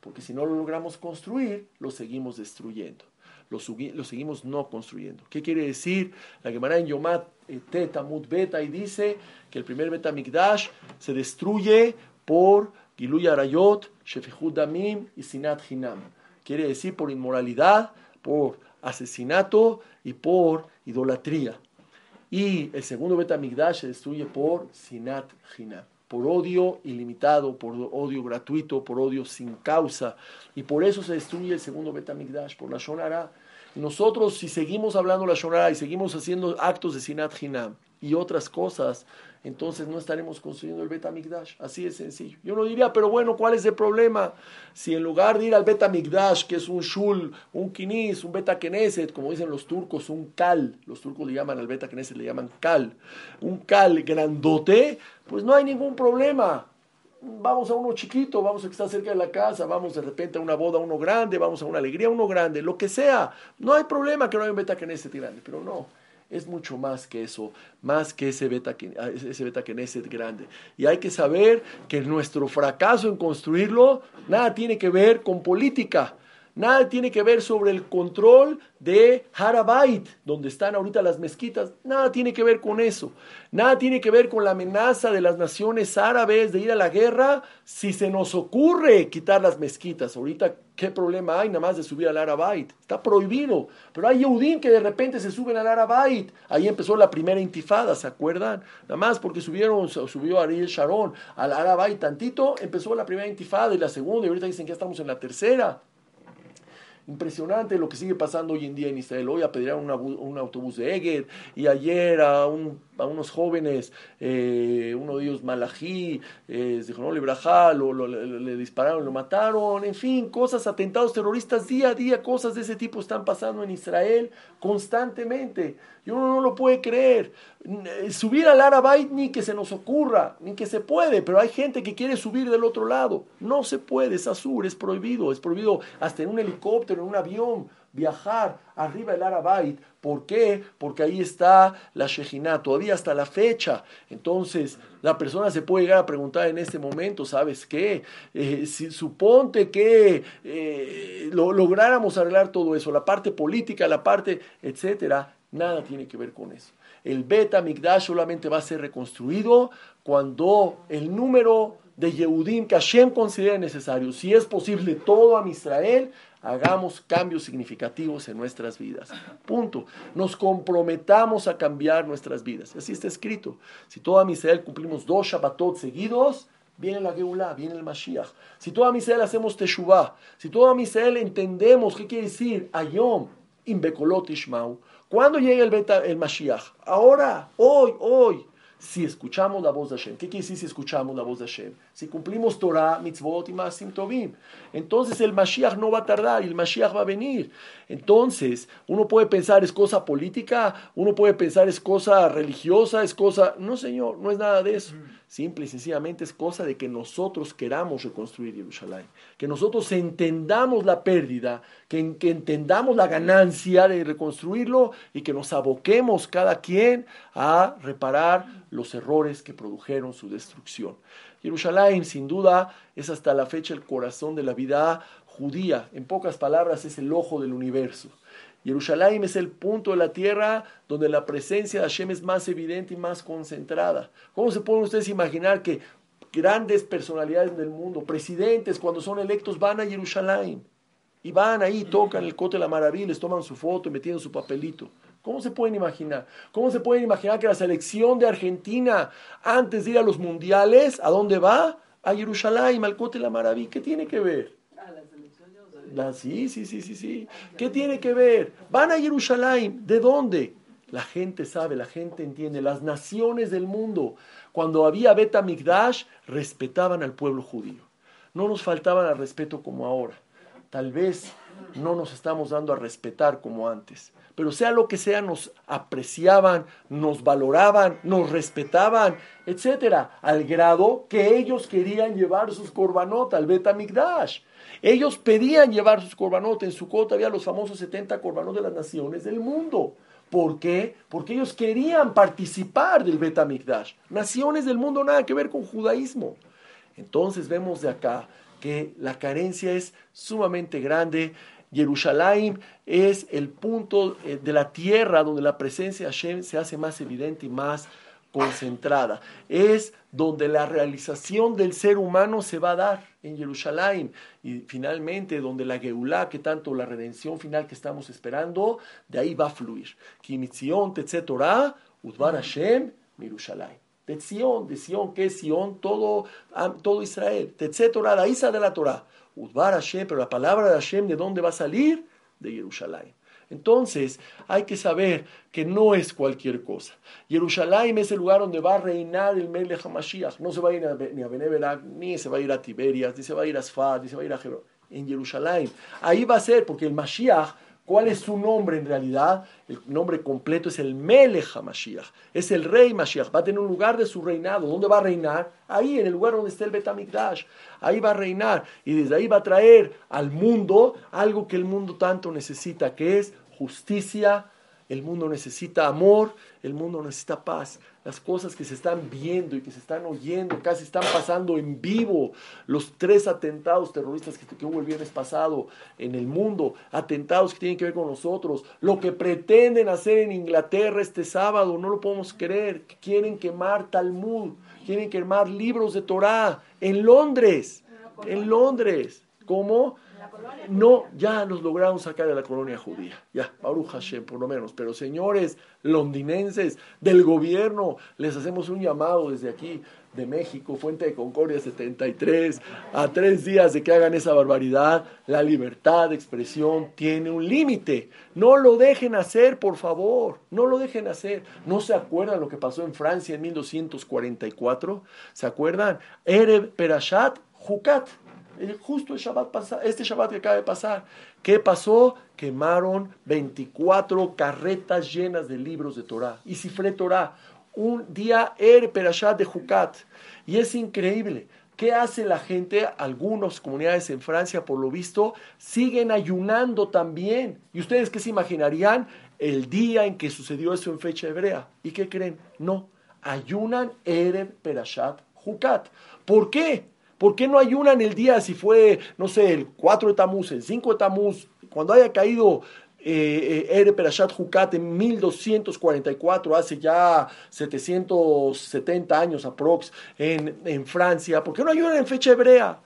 porque si no lo logramos construir, lo seguimos destruyendo, lo, seguimos no construyendo. ¿Qué quiere decir? La Gemara en Yomat eh, Tetamut Beta y dice que el primer Betamikdash se destruye por Giluy Arayot, Shefihud Damim y Sinat Hinam. Quiere decir por inmoralidad, por asesinato y por idolatría. Y el segundo Betamigdash se destruye por Sinat Hinam, por odio ilimitado, por odio gratuito, por odio sin causa. Y por eso se destruye el segundo Betamigdash, por la Shonara. Nosotros, si seguimos hablando la Shonara y seguimos haciendo actos de Sinat Hinam y otras cosas, entonces no estaremos construyendo el Betamigdash. Así de sencillo. Yo no diría, pero bueno, ¿cuál es el problema? Si en lugar de ir al Betamigdash, que es un shul, un kinis, un Beta Knesset, como dicen los turcos, un kal, los turcos le llaman al Beta Knesset, le llaman kal, un kal grandote, pues no hay ningún problema. Vamos a uno chiquito, vamos a que está cerca de la casa, vamos de repente a una boda, uno grande, vamos a una alegría, uno grande, lo que sea. No hay problema que no haya un Beta Knesset grande, pero no es mucho más que eso, más que ese beta, ese beta grande. Y hay que saber que nuestro fracaso en construirlo nada tiene que ver con política. Nada tiene que ver sobre el control de Harabait, donde están ahorita las mezquitas. Nada tiene que ver con eso. Nada tiene que ver con la amenaza de las naciones árabes de ir a la guerra si se nos ocurre quitar las mezquitas. Ahorita, ¿qué problema hay nada más de subir al Harabait? Está prohibido. Pero hay Yehudim que de repente se suben al Harabait. Ahí empezó la primera intifada, ¿se acuerdan? Nada más porque subieron, subió Ariel Sharon al Harabait tantito, empezó la primera intifada y la segunda, y ahorita dicen que ya estamos en la tercera. Impresionante lo que sigue pasando hoy en día en Israel. Hoy apedrearon un autobús de Eged y ayer a, unos jóvenes, eh, uno de ellos Malají, eh, dijo, no, Librajá, lo, le dispararon, lo mataron, en fin, cosas, atentados terroristas día a día, cosas de ese tipo están pasando en Israel constantemente. Y uno no lo puede creer. Eh, subir al Arabait ni que se nos ocurra, ni que se puede, pero hay gente que quiere subir del otro lado. No se puede, es azul, es prohibido, es prohibido hasta en un helicóptero, en un avión, viajar arriba del Arabait. ¿Por qué? Porque ahí está la Shejina, todavía hasta la fecha. Entonces, la persona se puede llegar a preguntar en este momento, ¿sabes qué? Eh, si suponte que eh, lo, lográramos arreglar todo eso, la parte política, la parte, etcétera, Nada tiene que ver con eso. El Beta Migdash solamente va a ser reconstruido cuando el número de Yehudim que Hashem considere necesario, si es posible todo a Israel, hagamos cambios significativos en nuestras vidas. Punto. Nos comprometamos a cambiar nuestras vidas. Así está escrito. Si todo a Israel cumplimos dos Shabbatot seguidos, viene la Geulah, viene el Mashiach. Si toda Israel hacemos Teshuvah, si toda Israel entendemos qué quiere decir Ayom, Imbekolot Ishmau, ¿cuándo llega el, beta, el Mashiach? Ahora, hoy, hoy si escuchamos la voz de Hashem. ¿Qué quiere decir si escuchamos la voz de Hashem? Si cumplimos Torah, mitzvot y masim tovim. Entonces el Mashiach no va a tardar el Mashiach va a venir. Entonces uno puede pensar es cosa política, uno puede pensar es cosa religiosa, es cosa... No, señor, no es nada de eso. Simple y sencillamente es cosa de que nosotros queramos reconstruir Jerusalén, que nosotros entendamos la pérdida, que, que, entendamos la ganancia de reconstruirlo y que nos aboquemos cada quien a reparar los errores que produjeron su destrucción. Jerusalén, sin duda, es hasta la fecha el corazón de la vida judía. En pocas palabras, es el ojo del universo. Jerusalén es el punto de la tierra donde la presencia de Hashem es más evidente y más concentrada. ¿Cómo se pueden ustedes imaginar que grandes personalidades del mundo, presidentes, cuando son electos, van a Jerusalén? Y van ahí, tocan el cote de la maravilla, les toman su foto y meten su papelito. ¿Cómo se pueden imaginar? ¿Cómo se pueden imaginar que la selección de Argentina, antes de ir a los mundiales, ¿a dónde va? A Jerusalén, al cote de la maravilla. ¿Qué tiene que ver? Sí, sí, sí, sí, sí. ¿Qué tiene que ver? Van a Jerusalén. ¿De dónde? La gente sabe, la gente entiende. Las naciones del mundo, cuando había Beta Migdash, respetaban al pueblo judío. No nos faltaban al respeto como ahora. Tal vez no nos estamos dando a respetar como antes. Pero sea lo que sea, nos apreciaban, nos valoraban, nos respetaban, etcétera, al grado que ellos querían llevar sus korbanot al Beta Migdash. Ellos pedían llevar sus corbanotes. En su cota había los famosos 70 corbanos de las naciones del mundo. ¿Por qué? Porque ellos querían participar del Betamikdash. Naciones del mundo nada que ver con judaísmo. Entonces vemos de acá que la carencia es sumamente grande. Jerusalén es el punto eh, de la tierra donde la presencia de Hashem se hace más evidente y más concentrada. Es donde la realización del ser humano se va a dar en Jerusalén. Y finalmente, donde la Geulah, que tanto la redención final que estamos esperando, de ahí va a fluir. Kimitzion Torah, Udvar Hashem, Jerusalén. De Sion, de Sion, que es Sion, todo, todo Israel. Torah, la Isa de la Torah. Udvar Hashem, pero la palabra de Hashem, ¿de dónde va a salir? De Jerusalén. Entonces, hay que saber que no es cualquier cosa. Jerusalén es el lugar donde va a reinar el Melech HaMashiach. No se va a ir ni a Beneverak, ni se va a ir a Tiberias, ni se va a ir a Sfat, ni se va a ir a Jerusalén. En Jerusalén. Ahí va a ser, porque el Mashiach, ¿cuál es su nombre en realidad? El nombre completo es el Melech HaMashiach. Es el rey Mashiach. Va a tener un lugar de su reinado. ¿Dónde va a reinar? Ahí, en el lugar donde está el Betamikdash. Ahí va a reinar. Y desde ahí va a traer al mundo algo que el mundo tanto necesita, que es justicia, el mundo necesita amor, el mundo necesita paz. Las cosas que se están viendo y que se están oyendo, casi están pasando en vivo. Los tres atentados terroristas que, hubo el viernes pasado en el mundo, atentados que tienen que ver con nosotros, lo que pretenden hacer en Inglaterra este sábado, no lo podemos creer. Quieren quemar Talmud, quieren quemar libros de Torah en Londres, en Londres. ¿Cómo? No, ya nos lograron sacar de la colonia judía. Ya, Baruch Hashem, por lo menos. Pero señores londinenses del gobierno, les hacemos un llamado desde aquí, de México, Fuente de Concordia 73, a tres días de que hagan esa barbaridad. La libertad de expresión tiene un límite. No lo dejen hacer, por favor. No lo dejen hacer. ¿No se acuerdan lo que pasó en Francia en 1244? ¿Se acuerdan? Erev Perashat Jukat justo el Shabbat este Shabbat que acaba de pasar. ¿Qué pasó? Quemaron 24 carretas llenas de libros de Torah. Y cifré Torah. Un día Er Perashat de Jukat. Y es increíble. ¿Qué hace la gente? Algunas comunidades en Francia, por lo visto, siguen ayunando también. ¿Y ustedes qué se imaginarían? El día en que sucedió eso en fecha hebrea. ¿Y qué creen? No. Ayunan Erev Perashat Jukat. ¿Por qué? ¿Por qué no ayunan el día si fue, no sé, el 4 de Tamuz, el 5 de Tamuz, cuando haya caído eh, eh Ere Perashat Jukat en 1244, hace ya 770 años aprox, en, en Francia? ¿Por qué no ayunan en fecha hebrea?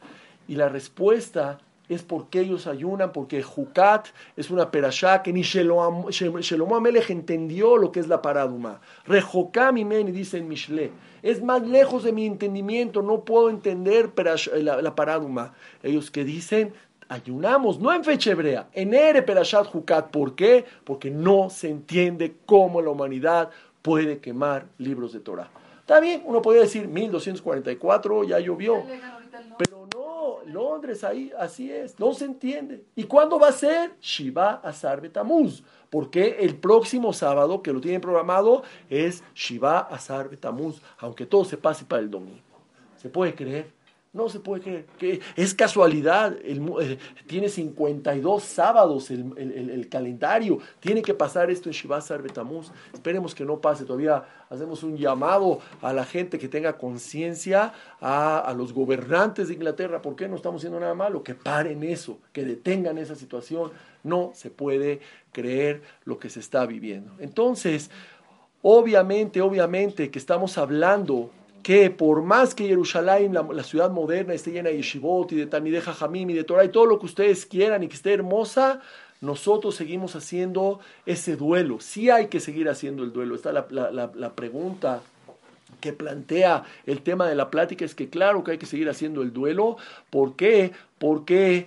Y la respuesta es porque ellos ayunan, porque Jucat es una perashá que ni Shelomo Amelech entendió lo que es la paraduma. Rejokam y dice en Mishle. Es más lejos de mi entendimiento, no puedo entender la, la paraduma. Ellos que dicen, ayunamos, no en fecha hebrea, en Ere Perashat Jucat. ¿Por qué? Porque no se entiende cómo la humanidad puede quemar libros de Torah. Está bien, uno podría decir 1244, ya llovió. Pero no, Londres ahí, así es, no se entiende. ¿Y cuándo va a ser? Shiva Azar Betamuz. Porque el próximo sábado que lo tienen programado es Shiva Azar Betamuz, aunque todo se pase para el domingo. ¿Se puede creer? No se puede creer. que Es casualidad. Eh, tiene 52 sábados el, calendario. Tiene que pasar esto en Shivazar Betamuz. Esperemos que no pase. Todavía hacemos un llamado a la gente que tenga conciencia, a, a, los gobernantes de Inglaterra. ¿Por qué no estamos haciendo nada malo? Que paren eso, que detengan esa situación. No se puede creer lo que se está viviendo. Entonces, obviamente, obviamente que estamos hablando que por más que Jerusalén, la, ciudad moderna, esté llena de yeshivot y de Talmideh Jamim y de Torah y todo lo que ustedes quieran y que esté hermosa, nosotros seguimos haciendo ese duelo. Sí hay que seguir haciendo el duelo. Está la, la, pregunta que plantea el tema de la plática es que claro que hay que seguir haciendo el duelo. ¿Por qué? Porque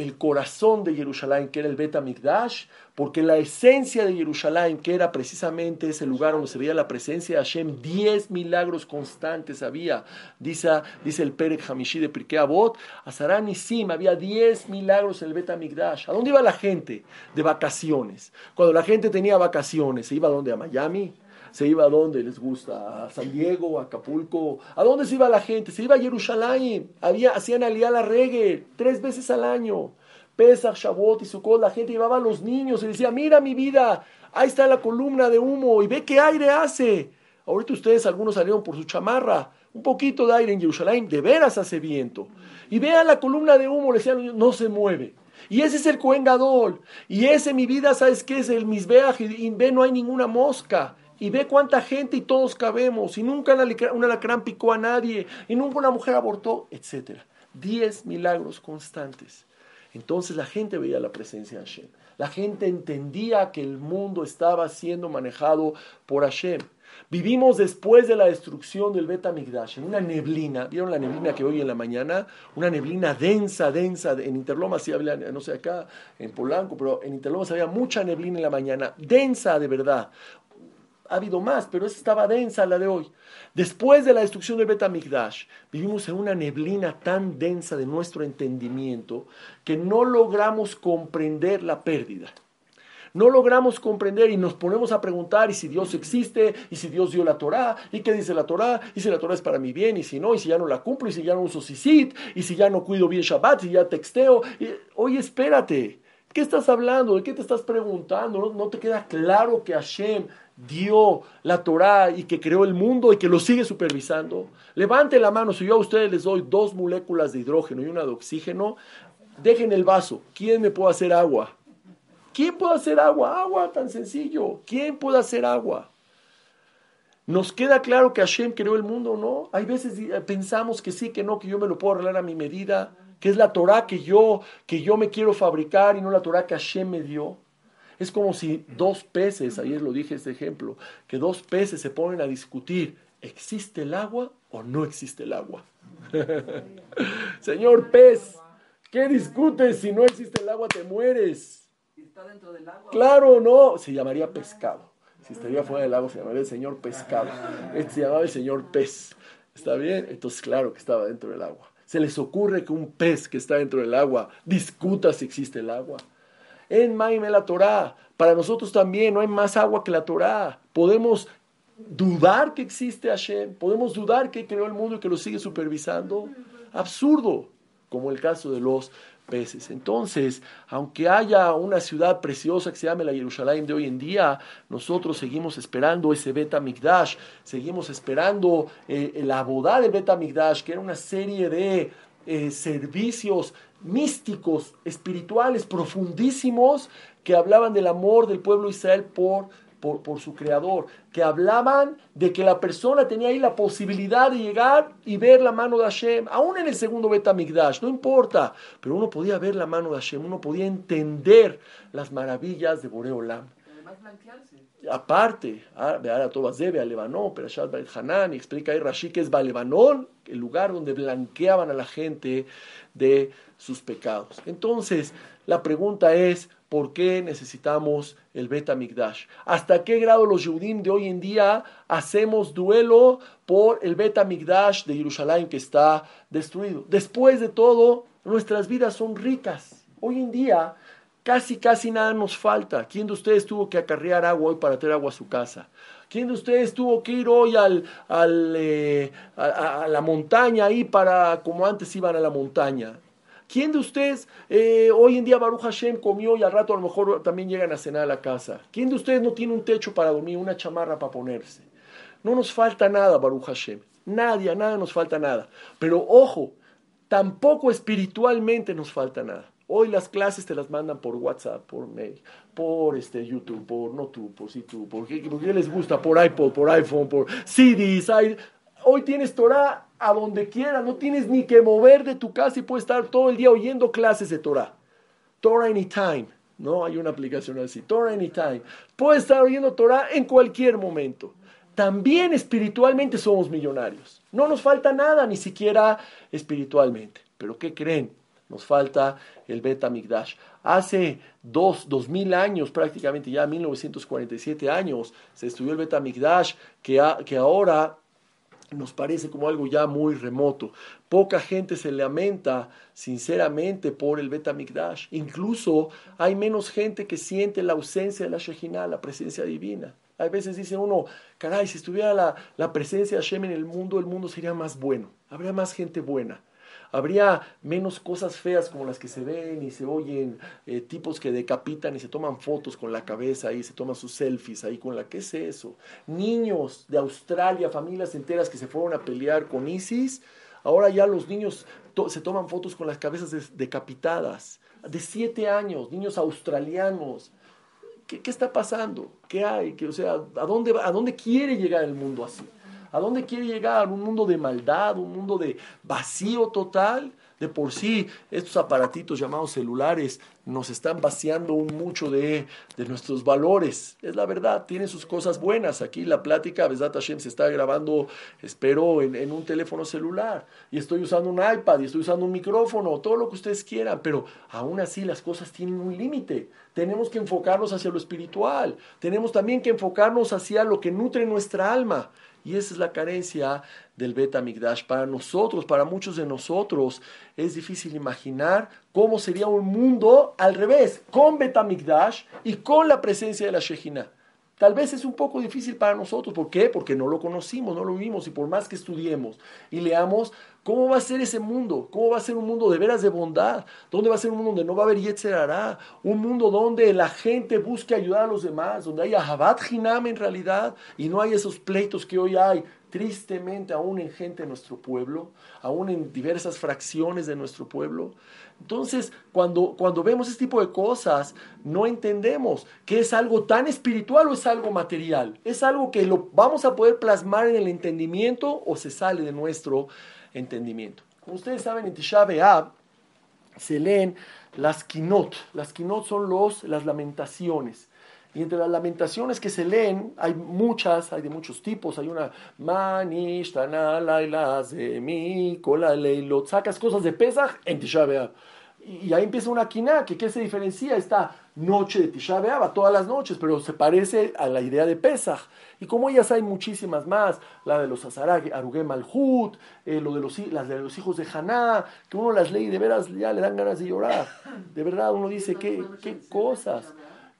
el corazón de Jerusalén, que era el Bet Mikdash, porque la esencia de Jerusalén, que era precisamente ese lugar donde se veía la presencia de Hashem, diez milagros constantes había, dice, dice el Perek Hamishi de Pirkei Avot, Azarán y Sim, había diez milagros en el Bet Mikdash. ¿A dónde iba la gente? De vacaciones. Cuando la gente tenía vacaciones, ¿se iba a dónde? ¿A Miami? Se iba a dónde les gusta, a San Diego, a Acapulco. ¿A dónde se iba la gente? Se iba a Jerusalén. Había, hacían alía la reggae tres veces al año. Pesach, Shavuot y Sukkot, la gente llevaba a los niños y decía, mira mi vida, ahí está la columna de humo y ve qué aire hace. Ahorita ustedes algunos salieron por su chamarra, un poquito de aire en Jerusalén, de veras hace viento. Y vean la columna de humo, le decían, no se mueve. Y ese es el Cohen Gadol. Y ese, mi vida, ¿sabes qué es? El Misbeach. Y ve, no hay ninguna mosca y ve cuánta gente y todos cabemos, y nunca un alacrán picó a nadie, y nunca una mujer abortó, etc. Diez milagros constantes. Entonces la gente veía la presencia de Hashem. La gente entendía que el mundo estaba siendo manejado por Hashem. Vivimos después de la destrucción del Bet Migdash en una neblina. ¿Vieron la neblina que hoy en la mañana? Una neblina densa, densa. En Interlomas sí había, no sé acá, en Polanco, pero en Interlomas había mucha neblina en la mañana. Densa de verdad ha habido más, pero esa estaba densa la de hoy. Después de la destrucción del Betamigdash, vivimos en una neblina tan densa de nuestro entendimiento que no logramos comprender la pérdida. No logramos comprender y nos ponemos a preguntar y si Dios existe, y si Dios dio la Torá, y qué dice la Torá, y si la Torá es para mi bien, y si no, y si ya no la cumplo, y si ya no uso sisit, y si ya no cuido bien Shabbat, y ya texteo. Y, oye, espérate, ¿qué estás hablando? ¿De qué te estás preguntando? ¿No, no te queda claro que Hashem dio la Torá y que creó el mundo y que lo sigue supervisando, levante la mano, si yo a ustedes les doy dos moléculas de hidrógeno y una de oxígeno, dejen el vaso, ¿quién me puede hacer agua? ¿Quién puede hacer agua? Agua, tan sencillo. ¿Quién puede hacer agua? ¿Nos queda claro que Hashem creó el mundo no? Hay veces eh, pensamos que sí, que no, que yo me lo puedo arreglar a mi medida, que es la Torah que yo, que yo me quiero fabricar y no la Torah que Hashem me dio. Es como si dos peces, ayer lo dije este ejemplo, que dos peces se ponen a discutir, ¿existe el agua o no existe el agua? Señor pez, ¿qué discutes? Si no existe el agua te mueres. ¿Está dentro del agua? Claro, no, se llamaría pescado. Si estaría fuera del agua se llamaría el señor pescado. Este se llamaba el señor pez. ¿Está bien? Entonces, claro que estaba dentro del agua. Se les ocurre que un pez que está dentro del agua discuta si existe el agua. En Maime la Torah. Para nosotros también no hay más agua que la Torah. Podemos dudar que existe Hashem. Podemos dudar que creó el mundo y que lo sigue supervisando. Absurdo, como el caso de los peces. Entonces, aunque haya una ciudad preciosa que se llame la Jerusalén de hoy en día, nosotros seguimos esperando ese Beta Mikdash, seguimos esperando eh, la boda de Beta Mikdash, que era una serie de eh, servicios místicos, espirituales, profundísimos, que hablaban del amor del pueblo de Israel por por, su creador, que hablaban de que la persona tenía ahí la posibilidad de llegar y ver la mano de Hashem, aún en el segundo Betamigdash, no importa, pero uno podía ver la mano de Hashem, uno podía entender las maravillas de Boreolam. Aparte, ahora todo a Lebanón, pero Hanan, explica ahí Rashi que es Lebanón, el lugar donde blanqueaban a la gente de sus pecados. Entonces, la pregunta es, ¿por qué necesitamos el Bet Mikdash? ¿Hasta qué grado los Yudim de hoy en día hacemos duelo por el Bet Mikdash de Jerusalén que está destruido? Después de todo, nuestras vidas son ricas. Hoy en día Casi, casi nada nos falta. ¿Quién de ustedes tuvo que acarrear agua hoy para traer agua a su casa? ¿Quién de ustedes tuvo que ir hoy al, al, eh, a, la montaña ahí para, como antes iban a la montaña? ¿Quién de ustedes eh, hoy en día Baruch Hashem comió y al rato a lo mejor también llegan a cenar a la casa? ¿Quién de ustedes no tiene un techo para dormir, una chamarra para ponerse? No nos falta nada, Baruch Hashem. Nadie, nada nos falta nada. Pero ojo, tampoco espiritualmente nos falta nada. Hoy las clases te las mandan por WhatsApp, por mail, por este YouTube, por no tú, por si tú, por qué, les gusta, por iPod, por iPhone, por CDs. hoy tienes Torah a donde quieras, no tienes ni que mover de tu casa y puedes estar todo el día oyendo clases de Torah. Torah Anytime, ¿no? Hay una aplicación así, Torah Anytime. Puedes estar oyendo Torah en cualquier momento. También espiritualmente somos millonarios. No nos falta nada, ni siquiera espiritualmente. Pero ¿qué creen? Nos falta el Bet Amigdash. Hace dos, dos mil años, prácticamente ya 1947 años, se estudió el Bet Amigdash, que, que ahora nos parece como algo ya muy remoto. Poca gente se lamenta sinceramente por el Bet Amigdash. Incluso hay menos gente que siente la ausencia de la Shejina, la presencia divina. Hay veces dice uno, caray, si estuviera la, la presencia de Hashem en el mundo, el mundo sería más bueno. Habría más gente buena habría menos cosas feas como las que se ven y se oyen, eh, tipos que decapitan y se toman fotos con la cabeza y se toman sus selfies ahí con la, ¿qué es eso? Niños de Australia, familias enteras que se fueron a pelear con ISIS, ahora ya los niños se toman fotos con las cabezas decapitadas, de siete años, niños australianos. ¿Qué, ¿Qué, está pasando? ¿Qué hay? ¿Qué, o sea, ¿a dónde, ¿a dónde quiere llegar el mundo así? ¿A dónde quiere llegar? ¿Un mundo de maldad? ¿Un mundo de vacío total? De por sí, estos aparatitos llamados celulares nos están vaciando un mucho de, de, nuestros valores. Es la verdad, tiene sus cosas buenas. Aquí la plática, Besat Hashem, se está grabando, espero, en, en, un teléfono celular. Y estoy usando un iPad, y estoy usando un micrófono, todo lo que ustedes quieran. Pero aún así las cosas tienen un límite. Tenemos que enfocarnos hacia lo espiritual. Tenemos también que enfocarnos hacia lo que nutre nuestra alma. Y esa es la carencia del Beta Migdash. Para nosotros, para muchos de nosotros, es difícil imaginar cómo sería un mundo al revés, con Beta Migdash y con la presencia de la Shejina. Tal vez es un poco difícil para nosotros. ¿Por qué? Porque no lo conocimos, no lo vimos. Y por más que estudiemos y leamos, ¿cómo va a ser ese mundo? ¿Cómo va a ser un mundo de veras de bondad? ¿Dónde va a ser un mundo donde no va a haber Yetzerará? Un mundo donde la gente busque ayudar a los demás, donde haya Habat Hinam en realidad y no hay esos pleitos que hoy hay tristemente aún en gente de nuestro pueblo, aún en diversas fracciones de nuestro pueblo. Entonces, cuando, cuando vemos este tipo de cosas, no entendemos que es algo tan espiritual o es algo material. Es algo que lo vamos a poder plasmar en el entendimiento o se sale de nuestro entendimiento. Como ustedes saben, en Tisha B'Av se leen las kinot. Las kinot son los, las lamentaciones. Y entre las lamentaciones que se leen, hay muchas, hay de muchos tipos. Hay una. Sacas cosas de Pesach en Tisha B'Av. Y ahí empieza una quina, que ¿qué se diferencia? Esta noche de Tisha B'Av, todas las noches, pero se parece a la idea de Pesach. Y como ellas hay muchísimas más, la de los Azarag, Aruge Malhut, eh, lo de los, las de los hijos de Haná, que uno las lee y de veras ya le dan ganas de llorar. De verdad, uno dice, ¿qué, qué cosas?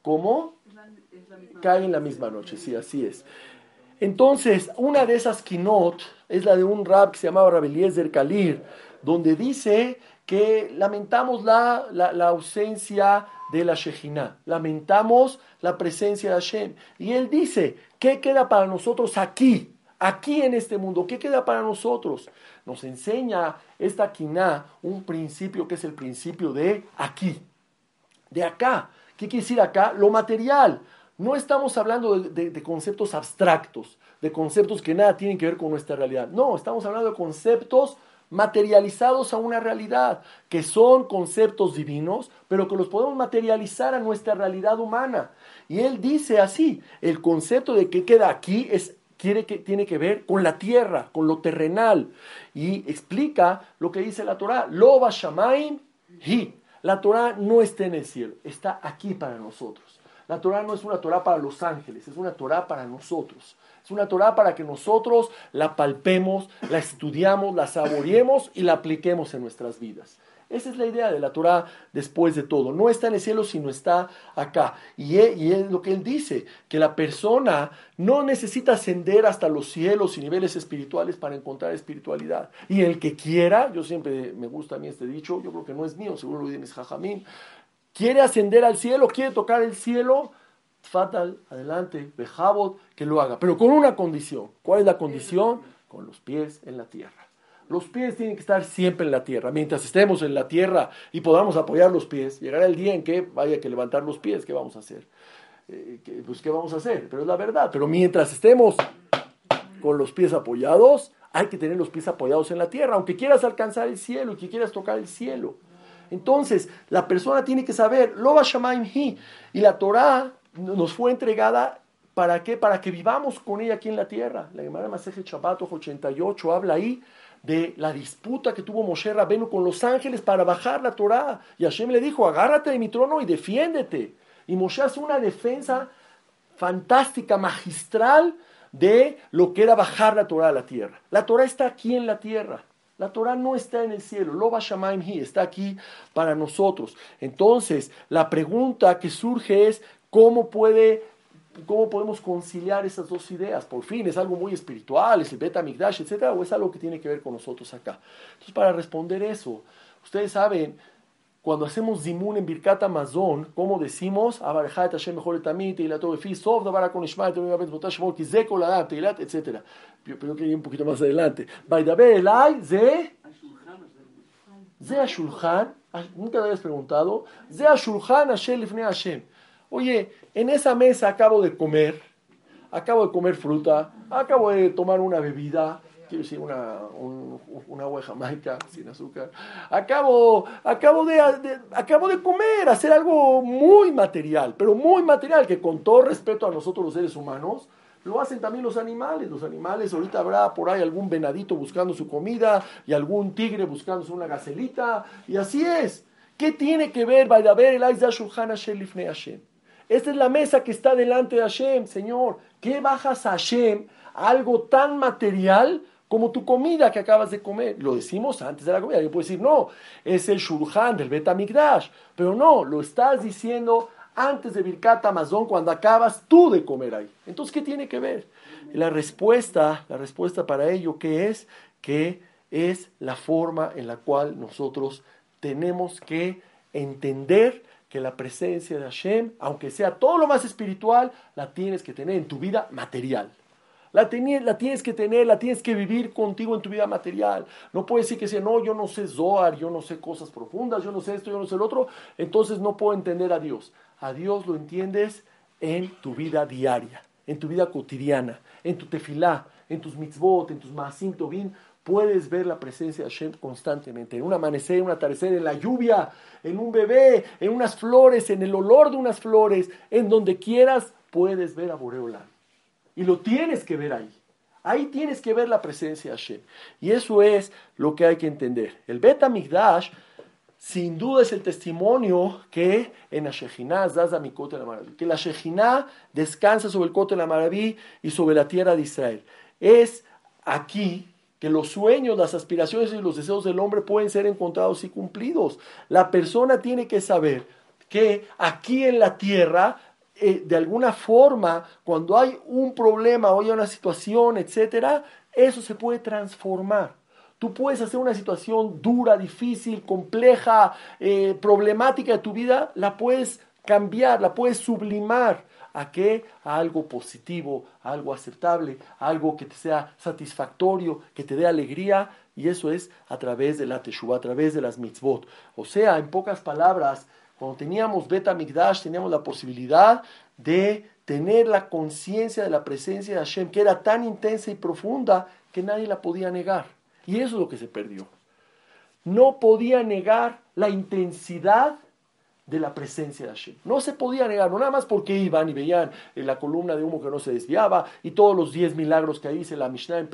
¿Cómo? Cae en la misma noche, sí, así es. Entonces, una de esas kinot es la de un rab que se llamaba Rabeliezer Kalir, donde dice que lamentamos la, la, ausencia de la Shejina, lamentamos la presencia de Hashem. Y él dice, ¿qué queda para nosotros aquí? Aquí en este mundo, ¿qué queda para nosotros? Nos enseña esta quina un principio que es el principio de aquí, de acá. ¿Qué quiere decir acá? Lo material. No estamos hablando de, conceptos abstractos, de conceptos que nada tienen que ver con nuestra realidad. No, estamos hablando de conceptos materializados a una realidad, que son conceptos divinos, pero que los podemos materializar a nuestra realidad humana. Y él dice así, el concepto de que queda aquí es quiere que, tiene que ver con la tierra, con lo terrenal. Y explica lo que dice la Torah, Lo shamaim hi. La Torah no está en el cielo, está aquí para nosotros. La Torah no es una Torah para los ángeles, es una Torah para nosotros. Es una Torah para que nosotros la palpemos, la estudiamos, la saboreemos y la apliquemos en nuestras vidas. Esa es la idea de la Torah después de todo. No está en el cielo, sino está acá. Y es, lo que él dice, que la persona no necesita ascender hasta los cielos y niveles espirituales para encontrar espiritualidad. Y el que quiera, yo siempre me gusta a mí este dicho, yo creo que no es mío, seguro lo dice Jajamín, quiere ascender al cielo, quiere tocar el cielo, fatal, adelante, bejabot, que lo haga, pero con una condición. ¿Cuál es la condición? Con los pies en la tierra. Los pies tienen que estar siempre en la tierra. Mientras estemos en la tierra y podamos apoyar los pies, llegará el día en que vaya que levantar los pies, ¿qué vamos a hacer? Eh, pues ¿qué vamos a hacer? Pero es la verdad. Pero mientras estemos con los pies apoyados, hay que tener los pies apoyados en la tierra, aunque quieras alcanzar el cielo y que quieras tocar el cielo. Entonces, la persona tiene que saber, lo va hi, y la Torah nos fue entregada ¿para qué? Para que vivamos con ella aquí en la tierra. La Gemara Maseje Chabato 88 habla ahí de la disputa que tuvo Moshe Rabenu con los ángeles para bajar la Torah. Y Hashem le dijo, agárrate de mi trono y defiéndete. Y Moshe hace una defensa fantástica, magistral, de lo que era bajar la Torah a la tierra. La Torah está aquí en la tierra. La Torah no está en el cielo, lo Shamaim Hi, está aquí para nosotros. Entonces, la pregunta que surge es, ¿cómo puede ¿Cómo podemos conciliar esas dos ideas? Por fin, ¿es algo muy espiritual? ¿Es el beta migdash, etcétera? ¿O es algo que tiene que ver con nosotros acá? Entonces, para responder eso, ustedes saben, cuando hacemos zimun en Birkat Amazon, ¿cómo decimos? Yo creo que un poquito más adelante. habías preguntado. Oye, en esa mesa acabo de comer, acabo de comer fruta, acabo de tomar una bebida, quiero decir, una, un, agua sin azúcar. Acabo, acabo, de, acabo de comer, hacer algo muy material, pero muy material, que con todo respeto a nosotros los seres humanos, lo hacen también los animales. Los animales, ahorita habrá por ahí algún venadito buscando su comida y algún tigre buscándose una gacelita, y así es. ¿Qué tiene que ver, ver el Hashem? Esta es la mesa que está delante de Hashem, Señor. ¿Qué bajas a Hashem? Algo tan material como tu comida que acabas de comer. Lo decimos antes de la comida. Yo puedo decir, no, es el Shurhan del Betamikdash. Pero no, lo estás diciendo antes de Birkat Amazon cuando acabas tú de comer ahí. Entonces, ¿qué tiene que ver? la respuesta, la respuesta para ello, ¿qué es? Que es la forma en la cual nosotros tenemos que entender que la presencia de Hashem, aunque sea todo lo más espiritual, la tienes que tener en tu vida material. La, la tienes que tener, la tienes que vivir contigo en tu vida material. No puedes decir que sea, no, yo no sé Zohar, yo no sé cosas profundas, yo no sé esto, yo no sé el otro, entonces no puedo entender a Dios. A Dios lo entiendes en tu vida diaria, en tu vida cotidiana, en tu tefilá, en tus mitzvot, en tus maasim tovim, puedes ver la presencia de Hashem constantemente, en un amanecer, en un atardecer, en la lluvia, en un bebé, en unas flores, en el olor de unas flores, en donde quieras puedes ver a Boreola. Y lo tienes que ver ahí. Ahí tienes que ver la presencia de Hashem. Y eso es lo que hay que entender. El Bet Migdash, sin duda, es el testimonio que en la Shejinah, la que la Shejinah descansa sobre el Kote de la Maraví y sobre la tierra de Israel. Es aquí que los sueños, las aspiraciones y los deseos del hombre pueden ser encontrados y cumplidos. La persona tiene que saber que aquí en la tierra, eh, de alguna forma, cuando hay un problema o hay una situación, etcétera, eso se puede transformar. Tú puedes hacer una situación dura, difícil, compleja, eh, problemática de tu vida, la puedes cambiar, la puedes sublimar ¿A qué? A algo positivo, algo aceptable, algo que te sea satisfactorio, que te dé alegría, y eso es a través de la Teshuvah, a través de las mitzvot. O sea, en pocas palabras, cuando teníamos Beta Migdash, teníamos la posibilidad de tener la conciencia de la presencia de Hashem, que era tan intensa y profunda que nadie la podía negar. Y eso es lo que se perdió. No podía negar la intensidad de la presencia de Hashem. No se podía negar, no nada más porque iban y veían en la columna de humo que no se desviaba y todos los diez milagros que dice la Mishnah en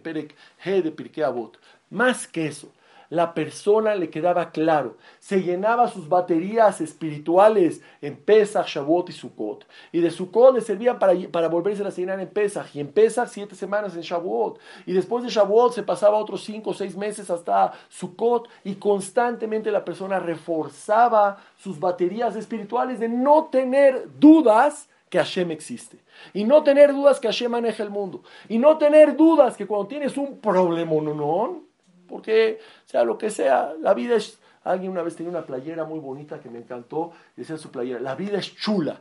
Perek, He de Pirkei Avot. Más que eso, la persona le quedaba claro, se llenaba sus baterías espirituales en Pesach, Shavuot y Sukkot. Y de Sukkot le servían para, para volverse a llenar en Pesach. Y en Pesach siete semanas en Shavuot. Y después de Shavuot se pasaba otros cinco o seis meses hasta Sukkot. Y constantemente la persona reforzaba sus baterías espirituales de no tener dudas que Hashem existe. Y no tener dudas que Hashem maneja el mundo. Y no tener dudas que cuando tienes un problema, no, no, porque sea lo que sea, la vida es... Alguien una vez tenía una playera muy bonita que me encantó, decía su playera, la vida es chula.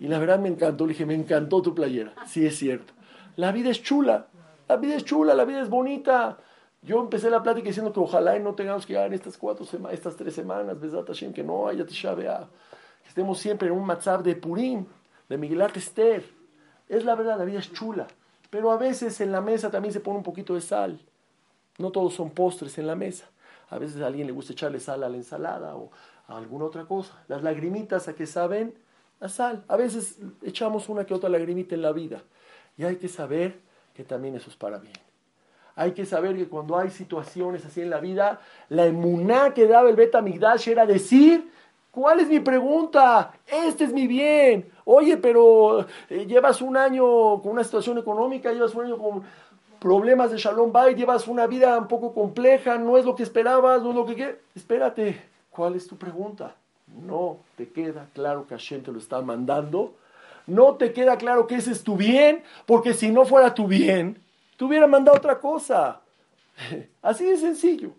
Y la verdad me encantó, le dije, me encantó tu playera. Sí, es cierto. La vida es chula, la vida es chula, la vida es bonita. Yo empecé la plática diciendo que ojalá y no tengamos que llegar estas cuatro semanas, estas tres semanas, que no haya Tisha que estemos siempre en un matzab de Purim, de Miguelat Esther. Es la verdad, la vida es chula. Pero a veces en la mesa también se pone un poquito de sal. No todos son postres en la mesa. A veces a alguien le gusta echarle sal a la ensalada o a alguna otra cosa. Las lagrimitas a que saben a sal. A veces echamos una que otra lagrimita en la vida. Y hay que saber que también eso es para bien. Hay que saber que cuando hay situaciones así en la vida, la emuná que daba el Beta Migdash era decir, ¿cuál es mi pregunta? Este es mi bien. Oye, pero eh, llevas un año con una situación económica, llevas un año con problemas de Shalom Bay, llevas una vida un poco compleja, no es lo que esperabas, no es lo que quieres. Espérate, ¿cuál es tu pregunta? No te queda claro que Hashem te lo está mandando. No te queda claro que ese es tu bien, porque si no fuera tu bien, te hubiera mandado otra cosa. Así de sencillo.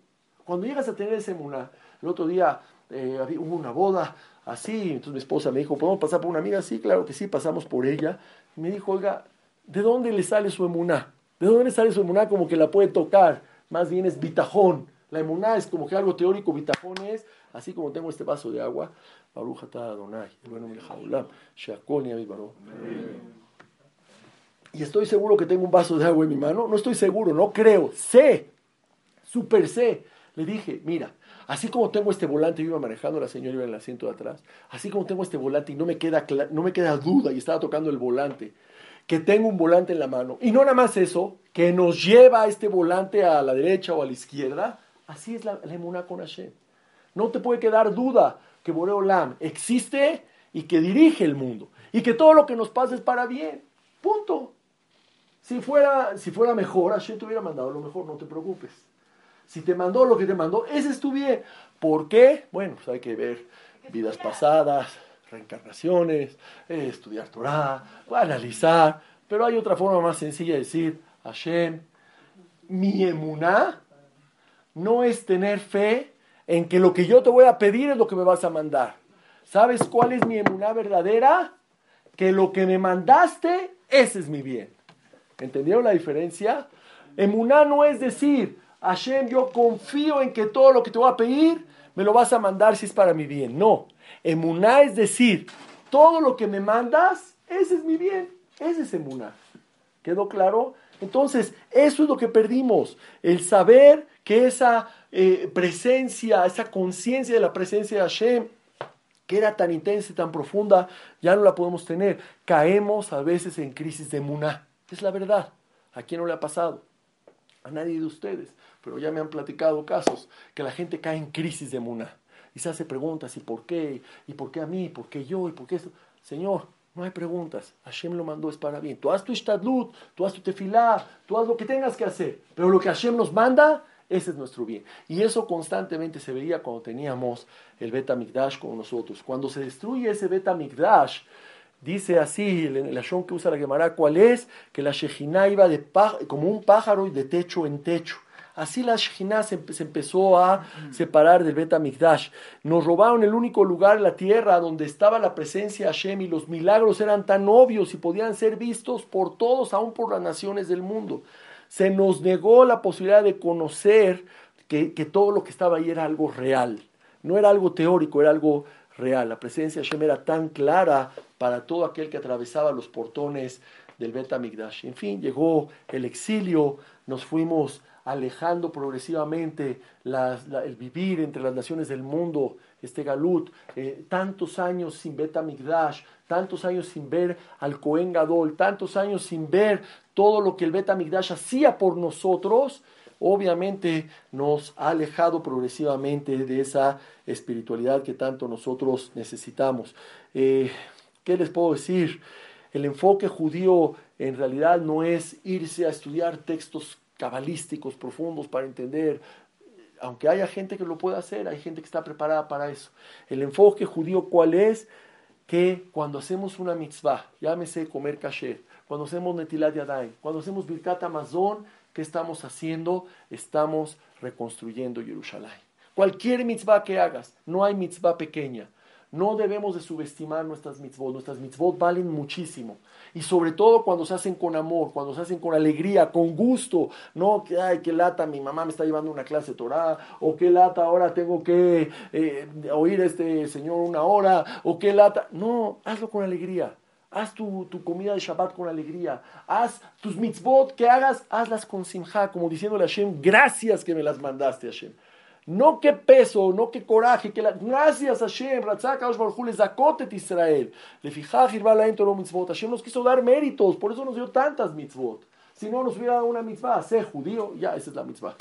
Cuando llegas a tener ese muna, el otro día eh, hubo una boda así, entonces mi esposa me dijo, ¿podemos pasar por una amiga? Sí, claro que sí, pasamos por ella. Me dijo, oiga, ¿de dónde le sale su emuná? ¿De dónde sale su emuná como que la puede tocar? Más bien es bitajón. La emuná es como que algo teórico, bitajón es, así como tengo este vaso de agua, y estoy seguro que tengo un vaso de agua en mi mano, no estoy seguro, no creo, sé, super sé. Le dije, mira, así como tengo este volante, yo iba manejando, la señora iba en el asiento de atrás, así como tengo este volante y no me queda, no me queda duda y estaba tocando el volante, que tengo un volante en la mano. Y no nada más eso, que nos lleva este volante a la derecha o a la izquierda. Así es la, la con Hashem. No te puede quedar duda que Boreolam existe y que dirige el mundo. Y que todo lo que nos pasa es para bien. Punto. Si fuera, si fuera mejor, Hashem te hubiera mandado lo mejor, no te preocupes. Si te mandó lo que te mandó, ese es tu bien. ¿Por qué? Bueno, pues hay que ver vidas pasadas, reencarnaciones, eh, estudiar Torah, analizar, pero hay otra forma más sencilla de decir, Hashem, mi emuná no es tener fe en que lo que yo te voy a pedir es lo que me vas a mandar. ¿Sabes cuál es mi emuná verdadera? Que lo que me mandaste, ese es mi bien. ¿Entendieron la diferencia? Emuná no es decir, Hashem, yo confío en que todo lo que te voy a pedir, me lo vas a mandar si es para mi bien. No. Emuná es decir, todo lo que me mandas, ese es mi bien, ese es emuná. ¿Quedó claro? Entonces, eso es lo que perdimos, el saber que esa eh, presencia, esa conciencia de la presencia de Hashem, que era tan intensa y tan profunda, ya no la podemos tener. Caemos a veces en crisis de emuná. Es la verdad. ¿A quién no le ha pasado? A nadie de ustedes. Pero ya me han platicado casos que la gente cae en crisis de emuná y se hace preguntas, ¿y por qué? ¿Y por qué a mí? ¿Por qué yo? ¿Y por qué eso? Señor, no hay preguntas. Hashem lo mandó es para bien. Tú haz tu ishtadlut, tú haz tu tefilá, tú haz lo que tengas que hacer. Pero lo que Hashem nos manda, ese es nuestro bien. Y eso constantemente se veía cuando teníamos el Beta Mikdash con nosotros. Cuando se destruye ese Beta Mikdash, dice así, el ashon que usa la Gemara, ¿cuál es? Que la Shejina iba de como un pájaro y de techo en techo. Así la Shekhinah se, empezó a separar del Bet Mikdash. Nos robaron el único lugar en la tierra donde estaba la presencia de Hashem y los milagros eran tan obvios y podían ser vistos por todos, aún por las naciones del mundo. Se nos negó la posibilidad de conocer que, que todo lo que estaba ahí era algo real. No era algo teórico, era algo real. La presencia de Hashem era tan clara para todo aquel que atravesaba los portones del Bet En fin, llegó el exilio, nos fuimos alejando progresivamente el vivir entre las naciones del mundo, este Galut, eh, tantos años sin Bet tantos años sin ver al Cohen Gadol, tantos años sin ver todo lo que el Bet hacía por nosotros, obviamente nos ha alejado progresivamente de esa espiritualidad que tanto nosotros necesitamos. Eh, ¿Qué les puedo decir? El enfoque judío en realidad no es irse a estudiar textos cabalísticos profundos para entender, aunque haya gente que lo pueda hacer, hay gente que está preparada para eso. El enfoque judío, ¿cuál es? Que cuando hacemos una mitzvah, llámese comer kasher, cuando hacemos netilat yadayim, cuando hacemos birkat amazon, ¿qué estamos haciendo? Estamos reconstruyendo Jerusalén. Cualquier mitzvah que hagas, no hay mitzvah pequeña. No debemos de subestimar nuestras mitzvot. Nuestras mitzvot valen muchísimo. Y sobre todo cuando se hacen con amor, cuando se hacen con alegría, con gusto. No que, ay, qué lata, mi mamá me está llevando una clase de Torah. O qué lata, ahora tengo que eh, oír a este señor una hora. O qué lata. No, hazlo con alegría. Haz tu, tu, comida de Shabbat con alegría. Haz tus mitzvot que hagas, hazlas con simja, como diciéndole a Hashem, gracias que me las mandaste, Hashem. No qué peso, no qué coraje, que la, gracias a Hashem, Zakotet Israel. Le mitzvot. Hashem nos quiso dar méritos, por eso nos dio tantas mitzvot. Si no nos hubiera dado una mitzvah, ser judío, ya esa es la mitzvah.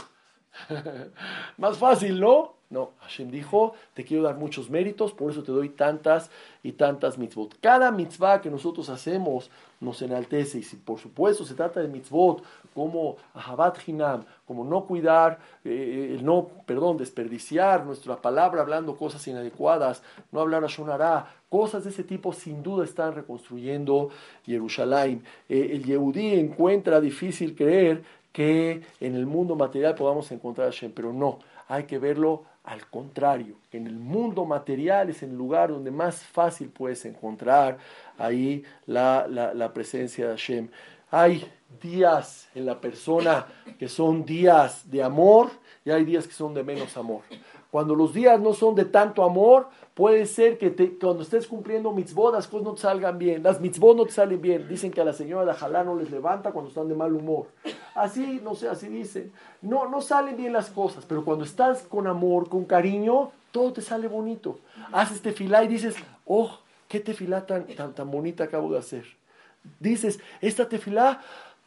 Más fácil, ¿no? No, Hashem dijo, te quiero dar muchos méritos, por eso te doy tantas y tantas mitzvot. Cada mitzvah que nosotros hacemos nos enaltece y si por supuesto se trata de mitzvot como ahabat hinam, como no cuidar, eh, no, perdón, desperdiciar nuestra palabra hablando cosas inadecuadas, no hablar a Shonara, cosas de ese tipo sin duda están reconstruyendo Jerusalén. Eh, el Yehudí encuentra difícil creer que en el mundo material podamos encontrar a Hashem, pero no, hay que verlo al contrario, en el mundo material es el lugar donde más fácil puedes encontrar ahí la, la, presencia de Hashem. Hay días en la persona que son días de amor y hay días que son de menos amor. Cuando los días no son de tanto amor, puede ser que cuando estés cumpliendo mitzvot, las cosas no te salgan bien. Las mitzvot no te salen bien. Dicen que a la señora de Jalá no les levanta cuando están de mal humor. Así, no sé, así dicen. No, no salen bien las cosas, pero cuando estás con amor, con cariño, todo te sale bonito. Haces tefilá y dices, oh, qué tefilá tan, tan, tan bonita acabo de hacer. Dices, esta tefilá,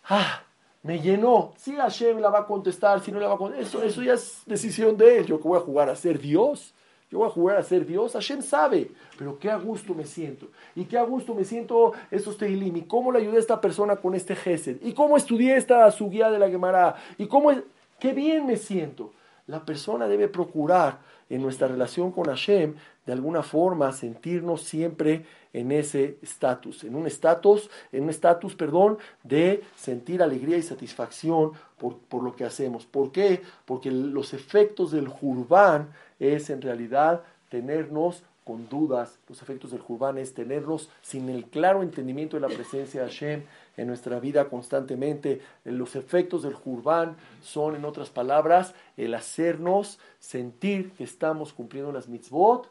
ah, me llenó. Si Hashem la va a contestar, si no la va a contestar, eso, eso ya es decisión de él. Yo voy a jugar a ser Dios, yo voy a jugar a ser Dios, Hashem sabe, pero qué a gusto me siento. Y qué a gusto me siento estos Teilim. Y cómo le ayudé a esta persona con este Gesed. Y cómo estudié esta su guía de la Gemara. Y cómo, qué bien me siento. La persona debe procurar en nuestra relación con Hashem, de alguna forma, sentirnos siempre en ese estatus, en un estatus, en un estatus, perdón, de sentir alegría y satisfacción por, por, lo que hacemos. ¿Por qué? Porque los efectos del Jurban es en realidad tenernos con dudas, los efectos del Jurban es tenernos sin el claro entendimiento de la presencia de Hashem en nuestra vida constantemente. Los efectos del Jurban son, en otras palabras, el hacernos sentir que estamos cumpliendo las mitzvot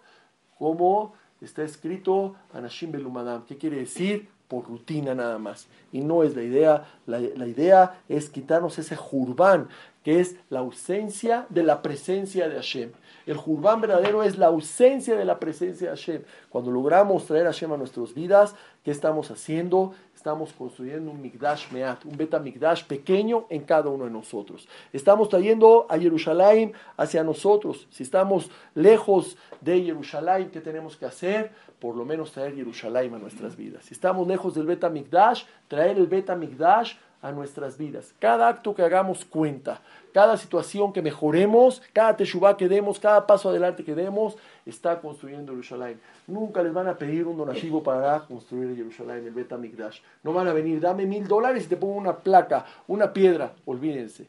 como está escrito Anashim Belumadam. ¿Qué quiere decir? Por rutina nada más. Y no es la idea. La, idea es quitarnos ese Jurban, que es la ausencia de la presencia de Hashem. El Jurban verdadero es la ausencia de la presencia de Hashem. Cuando logramos traer a Hashem a nuestras vidas, ¿qué estamos haciendo? Estamos construyendo un Migdash Meat, un Beta Migdash pequeño en cada uno de nosotros. Estamos trayendo a Jerusalén hacia nosotros. Si estamos lejos de Jerusalén, ¿qué tenemos que hacer? Por lo menos traer Jerusalén a nuestras vidas. Si estamos lejos del Beta Migdash, traer el Beta Migdash a nuestras vidas. Cada acto que hagamos cuenta. Cada situación que mejoremos, cada teshuvah que demos, cada paso adelante que demos, está construyendo Jerusalén. Nunca les van a pedir un donativo para construir Jerusalén, el Bet Migdash. No van a venir, dame mil dólares y te pongo una placa, una piedra. Olvídense.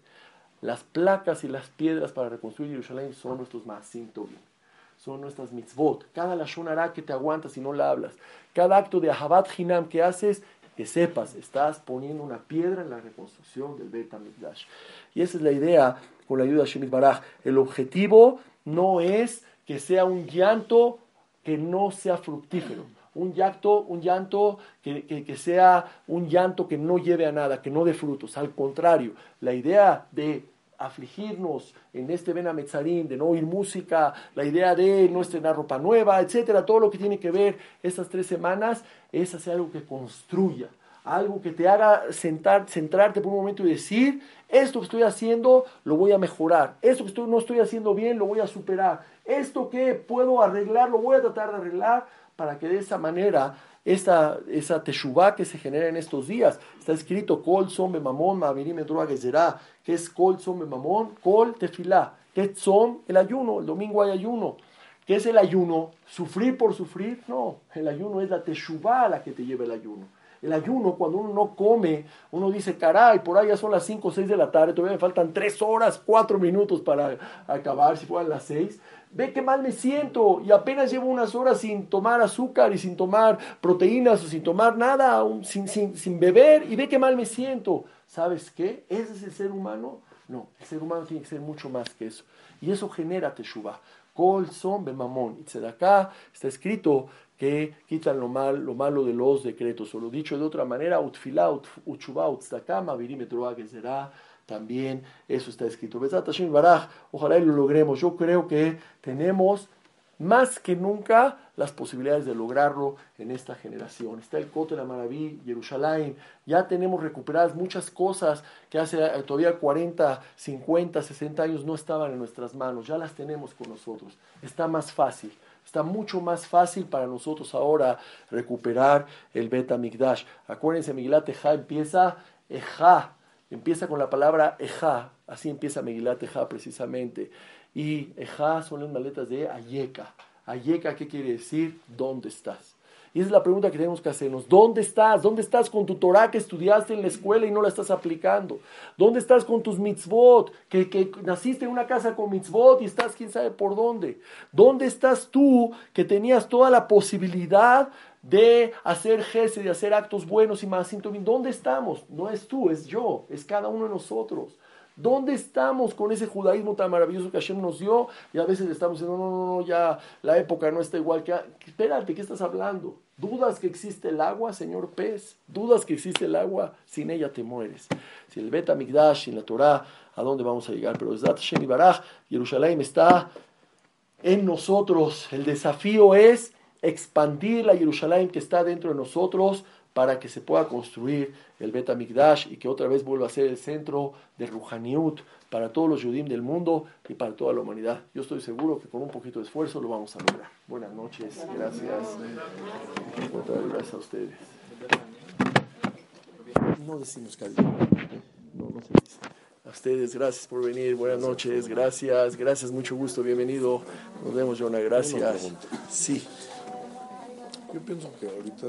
Las placas y las piedras para reconstruir Jerusalén son nuestros masim son nuestras mitzvot. Cada lashon que te aguantas y no la hablas. Cada acto de ahabat hinam que haces que sepas, estás poniendo una piedra en la reconstrucción del Bet HaMikdash. Y esa es la idea con la ayuda de Shemit Baraj. El objetivo no es que sea un llanto que no sea fructífero. Un llanto, un llanto que, que, sea un llanto que no lleve a nada, que no dé frutos. Al contrario, la idea de afligirnos en este Ben de no oír música, la idea de no estrenar ropa nueva, etcétera, todo lo que tiene que ver estas tres semanas, es hacer algo que construya, algo que te haga sentar, centrarte por un momento y decir, esto que estoy haciendo lo voy a mejorar, esto que estoy, no estoy haciendo bien lo voy a superar, esto que puedo arreglar lo voy a tratar de arreglar para que de esa manera esa, esa teshuvah que se genera en estos días. Está escrito, Kol son mamón, mavirim que es Kol son mamón, Kol tefilá, que son el ayuno, el domingo hay ayuno. ¿Qué es el ayuno? ¿Sufrir por sufrir? No, el ayuno es la teshuvah la que te lleva el ayuno. El ayuno, cuando uno no come, uno dice, caray, por ahí ya son las 5 o 6 de la tarde, todavía me faltan 3 horas, 4 minutos para acabar, si fueran las 6 ve qué mal me siento y apenas llevo unas horas sin tomar azúcar y sin tomar proteínas o sin tomar nada, sin, sin, sin beber y ve qué mal me siento. ¿Sabes qué? ¿Ese es el ser humano? No, el ser humano tiene que ser mucho más que eso. Y eso genera teshuva. Kol son mamón. Y acá está escrito que quitan lo, mal, lo malo de los decretos. O lo dicho de otra manera, utfilá, utchuba, utzdakama, virim que será también eso está escrito. Ojalá y lo logremos. Yo creo que tenemos más que nunca las posibilidades de lograrlo en esta generación. Está el Cote la Maraví, Jerusalén, ya tenemos recuperadas muchas cosas que hace eh, todavía 40, 50, 60 años no estaban en nuestras manos, ya las tenemos con nosotros. Está más fácil. Está mucho más fácil para nosotros ahora recuperar el Beta Migdash. Acuérdense, Miguel Eja empieza Eja, Empieza con la palabra Eja, así empieza Megilat Eja precisamente. Y Eja son las maletas de Ayeka. Ayeka, ¿qué quiere decir? ¿Dónde estás? Y esa es la pregunta que tenemos que hacernos. ¿Dónde estás? ¿Dónde estás con tu Torah que estudiaste en la escuela y no la estás aplicando? ¿Dónde estás con tus mitzvot? Que, que naciste en una casa con mitzvot y estás quién sabe por dónde. ¿Dónde estás tú que tenías toda la posibilidad de hacer gestos, de hacer actos buenos y más ¿Dónde estamos? No es tú, es yo, es cada uno de nosotros. ¿Dónde estamos con ese judaísmo tan maravilloso que Hashem nos dio? Y a veces estamos diciendo, no, no, no, ya la época no está igual que... Espérate, ¿qué estás hablando? ¿Dudas que existe el agua, señor pez? ¿Dudas que existe el agua? Sin ella te mueres. Si el Bet Migdash, sin la Torah, ¿a dónde vamos a llegar? Pero desde Hashem y Baraj, Jerusalén está en nosotros. El desafío es expandir la Jerusalén que está dentro de nosotros para que se pueda construir el Bet y que otra vez vuelva a ser el centro de Ruhaniut para todos los Yudim del mundo y para toda la humanidad. Yo estoy seguro que con un poquito de esfuerzo lo vamos a lograr. Buenas noches, gracias. Gracias a ustedes. No decimos que no, no se dice. A ustedes, gracias por venir. Buenas noches, gracias, gracias, mucho gusto, bienvenido. Nos vemos, Jonah, gracias. Sí. Yo pienso que ahorita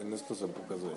en, estas épocas de,